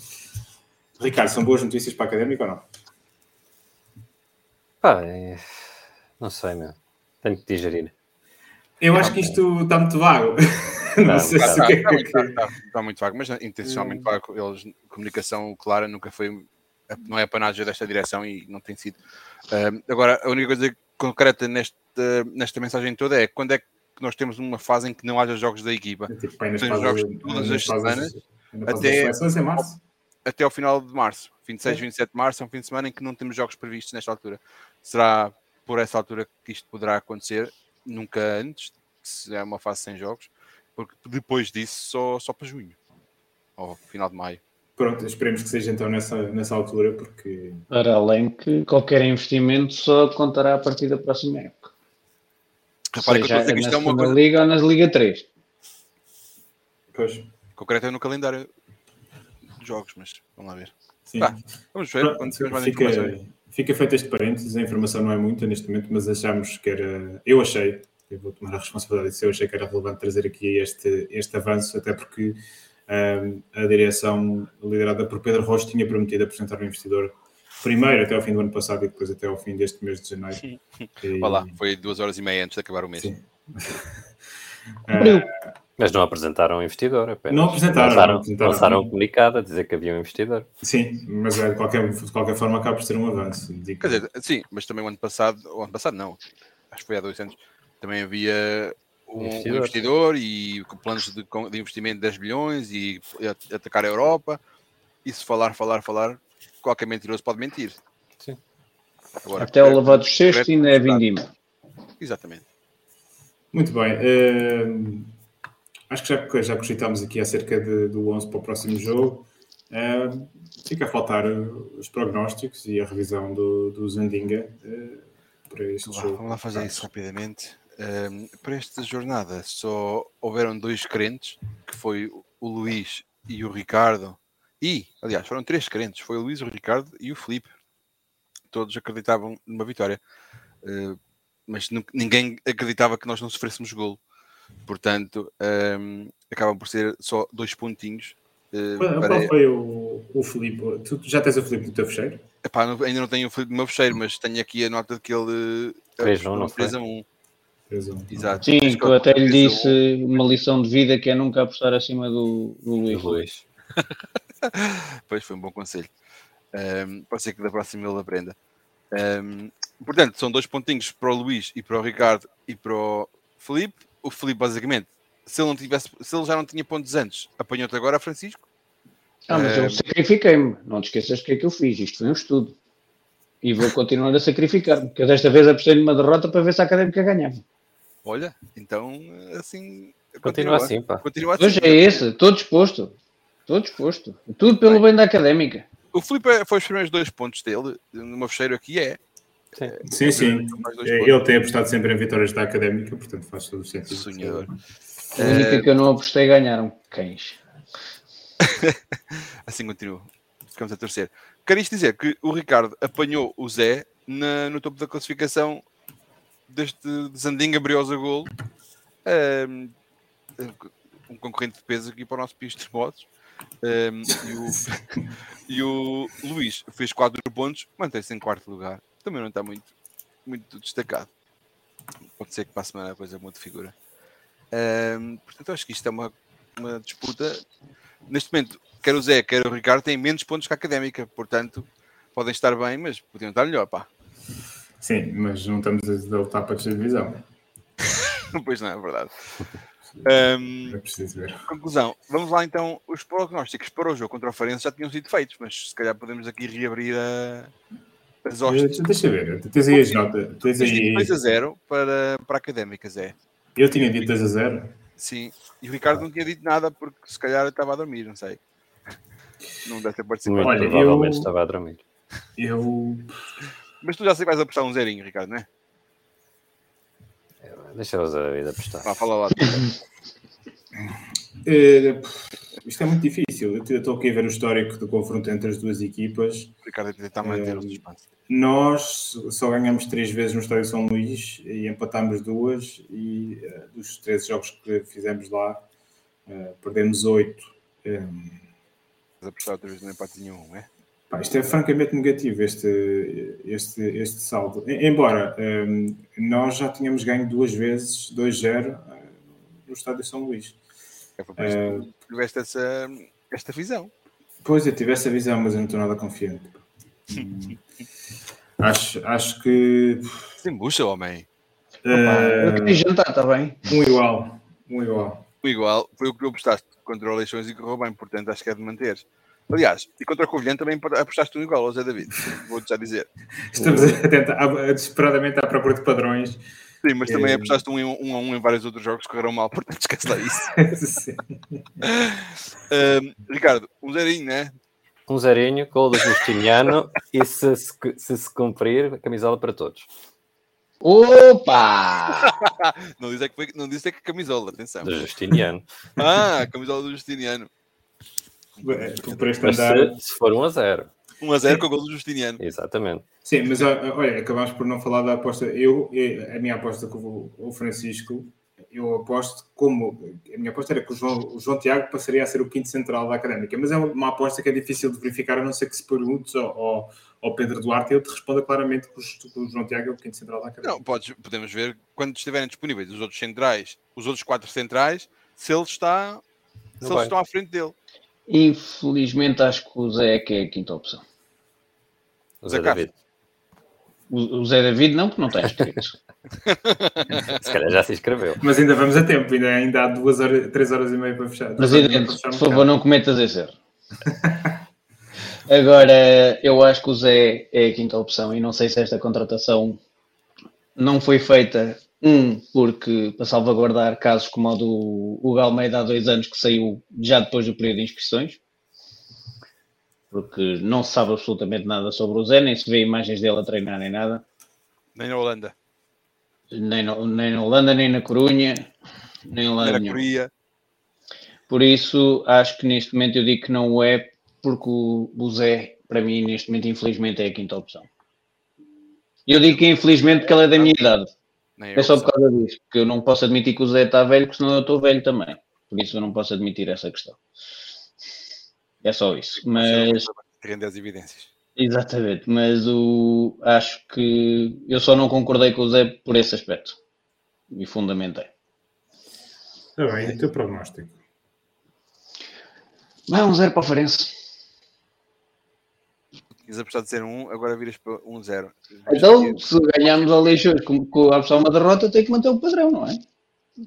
Ricardo, são boas notícias para a Académica ou não? Pá, é- não sei, meu. Tenho que digerir. Eu acho que isto está muito vago. Não sei tá, se o que é Está, que... está- está- está muito vago, mas intencionalmente vago. Eles, comunicação clara nunca foi, não é a panagem desta direção e não tem sido. Ahm, agora, a única coisa concreta nesta, nesta mensagem toda é quando é que nós temos uma fase em que não haja jogos da equipa. Tipo, pai, nas Tem fases- jogos todas as semanas, até- seleções em março. Até ao final de março. 26, 27 de março é um fim de semana em que não temos jogos previstos nesta altura. Será por essa altura que isto poderá acontecer, nunca antes, se é uma fase sem jogos. porque depois disso só, só para junho, ou final de maio. Pronto, esperemos que seja então nessa, nessa altura, porque Para além que qualquer investimento só contará a partir da próxima época. Repare que eu estou a seja dizer que na isto é uma segunda coisa Liga ou nas Liga 3. pois, concreta é no calendário jogos, mas vamos lá ver. sim. Tá, Vamos ver mais fica, fica feito este parênteses, a informação não é muita neste momento, mas achámos que era. Eu achei, eu vou tomar a responsabilidade disso, eu achei que era relevante trazer aqui este, este avanço, até porque ahm, a direção liderada por Pedro Rocha tinha prometido apresentar o investidor primeiro até ao fim do ano passado e depois até ao fim deste mês de janeiro. E- lá, foi duas horas e meia antes de acabar o mês. Sim. Abril. Mas não apresentaram um investidor, apenas. Não apresentaram, não Lançaram, apresentaram. lançaram um comunicado a dizer que havia um investidor. Sim, mas é, de, qualquer, de qualquer forma acaba por ser um avanço. Digo- Quer dizer, sim, mas também o ano passado, o ano passado não, acho que foi há dois anos, também havia um, um Investidor. investidor, e com planos de, de investimento de 10 bilhões e atacar a Europa. E se falar, falar, falar, qualquer mentiroso pode mentir. Sim. Agora, Até o é- lavado sexto ainda é vindima. Exatamente. Muito bem. eh, acho que já, já cogitámos aqui acerca de- do 11 para o próximo jogo. Eh, fica a faltar eh, os prognósticos e a revisão do, do Zandinga eh, para este jogo. vamos lá fazer isso rapidamente. Para esta jornada só houveram dois crentes, que foi o Luís e o Ricardo. E, aliás, foram três crentes, foi o Luís, o Ricardo e o Felipe. Todos acreditavam numa vitória. Ah, mas ninguém acreditava que nós não sofrêssemos golo. Portanto, ahm, acabam por ser só dois pontinhos. ah, Qual, para- qual foi o, o Filipe? Tu já tens o Filipe no teu fecheiro? Epá, não- ainda não tenho o Felipe no meu fecheiro, mas tenho aqui a nota de que ele. 3 a 1, não foi? 3 a 1. Três a um. Exato. Sim, que eu até lhe 3 a 1. disse uma lição de vida que é nunca apostar acima do, do Luís. Luís. Pois foi um bom conselho. Ahm, pode ser que da próxima ele aprenda. Ahm, portanto, são dois pontinhos para o Luís e para o Ricardo e para o Felipe. O Felipe, basicamente, se ele, não tivesse, se ele já não tinha pontos antes, apanhou-te agora a Francisco. Ah, mas Eh, eu sacrifiquei-me. Não te esqueças que é que eu fiz. Isto foi um estudo. E vou continuar a sacrificar-me. Porque desta vez apostei numa derrota para ver se a Académica ganhava. Olha, então assim. Continua assim, pá. Continua assim. Hoje é esse. Estou disposto. Estou disposto. Tudo pelo bem da Académica. O Felipe é- foi os primeiros dois pontos dele. Numa fecheiro aqui é. Sim, sim. Dois Eh, pontos. Ele tem apostado sempre em vitórias da académica, portanto faz todo o sentido. Sonhador. A única que eu não apostei ganharam cães. Assim continua. Ficamos a torcer. Quero isto dizer que o Ricardo apanhou o Zé na- no topo da classificação deste Zandinga Briosa Golo. Ahm, um concorrente de peso aqui para o nosso pisto de motos. Ahm, e, o, e o Luís fez 4 pontos, mantém-se em quarto lugar. Também não está muito, muito destacado. Pode ser que para a semana a coisa mude de figura. Ahm, portanto, acho que isto é uma, uma disputa. Neste momento, quer o Zé, quer o Ricardo têm menos pontos que a académica, portanto, podem estar bem, mas podiam estar melhor, pá. Sim, mas não estamos a lutar para a divisão. pois não, é verdade. Ahm, É ver. conclusão, vamos lá então. Os prognósticos para o jogo contra o Farense já tinham sido feitos, mas se calhar podemos aqui reabrir a, Eh, Deixa eu ver, tens aí as notas. Tens aí... 2 a 0 para, para a académica, Zé. Eu tinha dito 2 a 0. Sim, e o Ricardo não tinha dito nada porque se calhar estava a dormir, não sei. Não deve ter participado. Olha, provavelmente eu- estava a dormir. Eu. Mas tu já sei que vais apostar um zerinho, Ricardo, não é? Deixa-os a vida apostar. Vá, fala lá. eh, isto é muito difícil. Eu estou aqui a ver o histórico do confronto entre as duas equipas. O Ricardo tentar manter o suspense. Nós só ganhamos três vezes no Estádio São Luís e empatámos duas. E eh, dos 13 jogos que fizemos lá, eh, perdemos oito. Eh, Vais apostar outra vez no empate nenhum, é? Pá, isto é francamente negativo, este, este, este saldo. Embora hum, nós já tínhamos ganho duas vezes, 2-0, eh, no estádio São Luís. É por isso Eh, que tu tiveste essa, esta visão. Pois, eu tive essa visão, mas eu não estou nada confiante. Hum, acho, acho que Sem bucha, homem. eh, Eu queria jantar, está bem? um igual. Um igual. O igual foi o que tu apostaste contra o Leixões e correu bem, portanto acho que é de manter. Aliás, e contra o Covilhã também apostaste um igual, Zé David. Vou-te já dizer. Estamos a tentar, a- desesperadamente à procura de padrões Sim, mas também É. apostaste um, um a um em vários outros jogos que correram mal, portanto esquece lá isso. Ahm, Ricardo, um zerinho, né? Um zerinho, gol do Justiniano e se se, se se cumprir, a camisola para todos. Opa! Não disse é que, foi, não disse é que camisola, atenção. Do Justiniano. Ah, camisola do Justiniano. É, andar. se, se for 1 a 0. 1 a 0 com o gol do Justiniano. Exatamente. Sim, mas ó, olha, acabámos por não falar da aposta. Eu, eh, a minha aposta com o- o Francisco, eu aposto como. A minha aposta era que o João, o João Tiago passaria a ser o quinto central da académica, mas é uma aposta que é difícil de verificar, a não ser que se perguntes ao, ao, Pedro Duarte e ele te responda claramente que o, João Tiago é o quinto central da académica. Não, podes, podemos ver quando estiverem disponíveis os outros centrais, os outros quatro centrais, se ele está. Se eles estão à frente dele. Infelizmente acho que o Zé é que é a quinta opção. O Zé. David. O, o Zé David não, porque não está inscrito. Se calhar já se inscreveu. Mas ainda vamos a tempo, ainda, ainda há duas horas, três horas e meia para fechar. Presidente, Para fechar por favor, não cometas esse erro. Agora, eu acho que o Zé é a quinta opção e não sei se esta contratação não foi feita, um, porque para salvaguardar casos como o do Hugo Almeida há dois anos, que saiu já depois do período de inscrições, porque não se sabe absolutamente nada sobre o Zé, nem se vê imagens dele a treinar nem nada, Nem na Holanda, nem, no- nem na Holanda, nem na Corunha, nem em nem na. Coreia. Por isso, acho que neste momento eu digo que não o é, porque o, o Zé, para mim, neste momento, infelizmente, é a quinta opção. Eu digo que infelizmente porque ele é da minha idade. É só por causa disso, porque eu não posso admitir que o Zé está velho, porque senão eu estou velho também. Por isso eu não posso admitir essa questão. É só isso. Mas, Rende as evidências. exatamente, mas o, acho que eu só não concordei com o Zé por esse aspecto. E fundamentei. Está bem, e o teu prognóstico? Vai um zero para o Farense. Tinhas apostado de ser um, agora viras para um zero. Então, se ganharmos ao Leixões com, com a opção uma derrota, tem que manter o padrão, não é?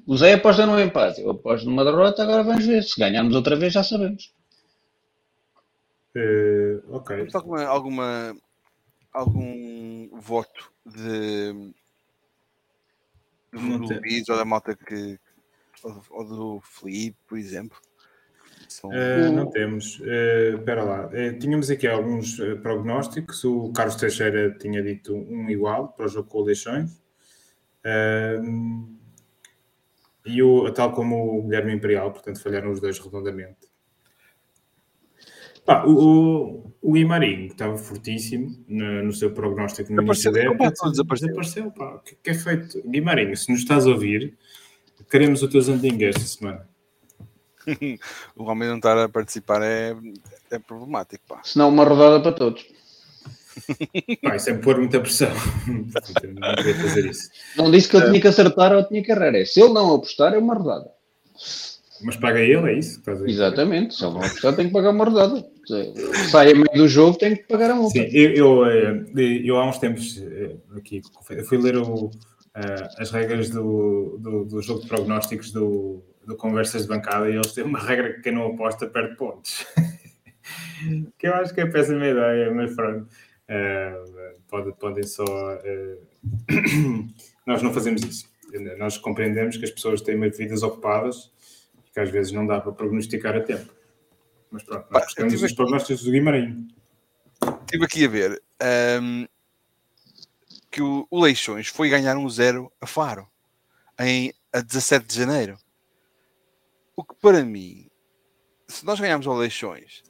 O Zé aposta no empate, eu aposto numa derrota, agora vamos ver. Se ganharmos outra vez, já sabemos. Eh, ok. Temos alguma, alguma algum voto de do, tem. Luís ou da malta que ou, ou do Felipe, por exemplo? São- Eh, não temos. Eh, Espera lá. Eh, tínhamos aqui alguns prognósticos. O Carlos Teixeira tinha dito um igual para o jogo com o Leixões. E o, tal como o Guilherme Imperial, portanto, falharam os dois redondamente. Pá, o, o, o Guimarinho estava fortíssimo no, no seu prognóstico no início Desapareceu, da época. desapareceu. Desapareceu, pá. O que, que é feito? Guimarinho, se nos estás a ouvir, queremos o teu Zandinho esta semana. O homem não estar a participar é, é problemático, pá. Se não, uma rodada para todos. Pá, isso é pôr muita pressão. não fazer isso. Não disse que eu tinha que acertar ou tinha que errar. É, se ele não apostar, é uma rodada. Mas paga ele, é isso? que estás a dizer? Exatamente. Se ele não apostar, tem que pagar uma rodada. Sai a meio do jogo, tem que pagar a multa. Sim, eu, eu, eh, eu há uns tempos eh, aqui fui ler o, eh, as regras do, do, do jogo de prognósticos do, do Conversas de Bancada e eles têm uma regra que quem não aposta perde pontos. que eu acho que é péssima ideia, mas pronto. Eh, pode, podem só. eh, nós não fazemos isso. Nós compreendemos que as pessoas têm vidas ocupadas e que às vezes não dá para prognosticar a tempo. Mas pronto, nós gostamos dos prognósticos do Guimarães. Estive aqui a ver ahm, que o, o Leixões foi ganhar um zero a Faro em, a 17 de janeiro. O que para mim, se nós ganharmos ao Leixões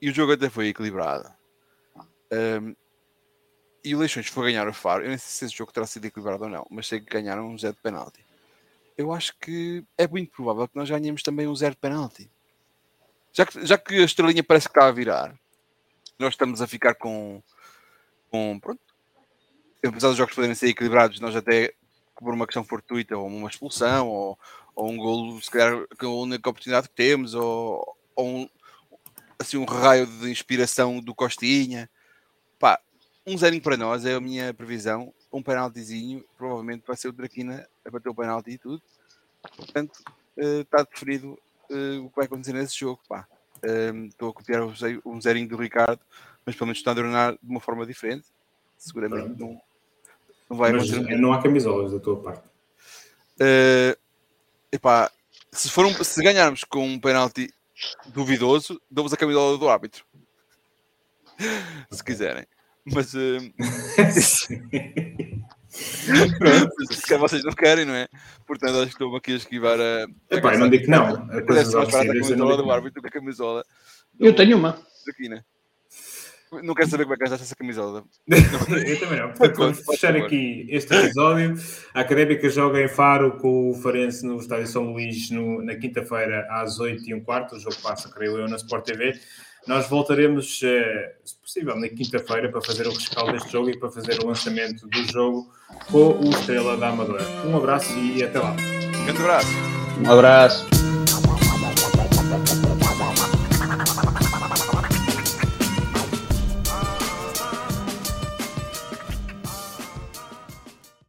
e o jogo até foi equilibrado, ahm, e o Leixões for ganhar o Faro, eu nem sei se esse jogo terá sido equilibrado ou não, mas sei que ganharam um zero de penalti. Eu acho que é muito provável que nós ganhemos também um zero de penalti. Já que, já que a estrelinha parece que está a virar, nós estamos a ficar com, com pronto. Apesar dos jogos poderem ser equilibrados, nós até por uma questão fortuita, ou uma expulsão, ou, ou um golo, se calhar que é a única oportunidade que temos, ou, ou um, assim, um raio de inspiração do Costinha. Pá, um zerinho para nós é a minha previsão. Um penaltizinho, provavelmente vai ser o Draquina a bater o penalti e tudo. Portanto, eh, está definido eh, o que vai acontecer nesse jogo. Pá. Um, Estou a copiar um zerinho do Ricardo, mas pelo menos está a adornar de uma forma diferente. Seguramente Pronto. não. Não, vai Mas manter um- não há camisolas da tua parte. Eh, epá, se, for um- se ganharmos com um penalti duvidoso, damos a camisola do árbitro. Se quiserem. Mas eh, se calhar vocês não querem, não é? Portanto, acho que estou aqui a esquivar a. Epá, eu não digo que não. A Parece coisas mais barata a camisola do árbitro que a camisola Eu tenho uma. Quina. Não quero saber como é que gastaste essa camisola. Eu também não. Portanto, vamos fechar aqui este episódio. A Académica joga em Faro com o Farense no Estádio São Luís no- na quinta-feira às 8 e um quarto. O jogo passa, creio eu, na Sport TV. Nós voltaremos, eh, se possível, na quinta-feira para fazer o rescaldo deste jogo e para fazer o lançamento do jogo com o Estrela da Amadora. Um abraço e até lá. Grande abraço. Um abraço.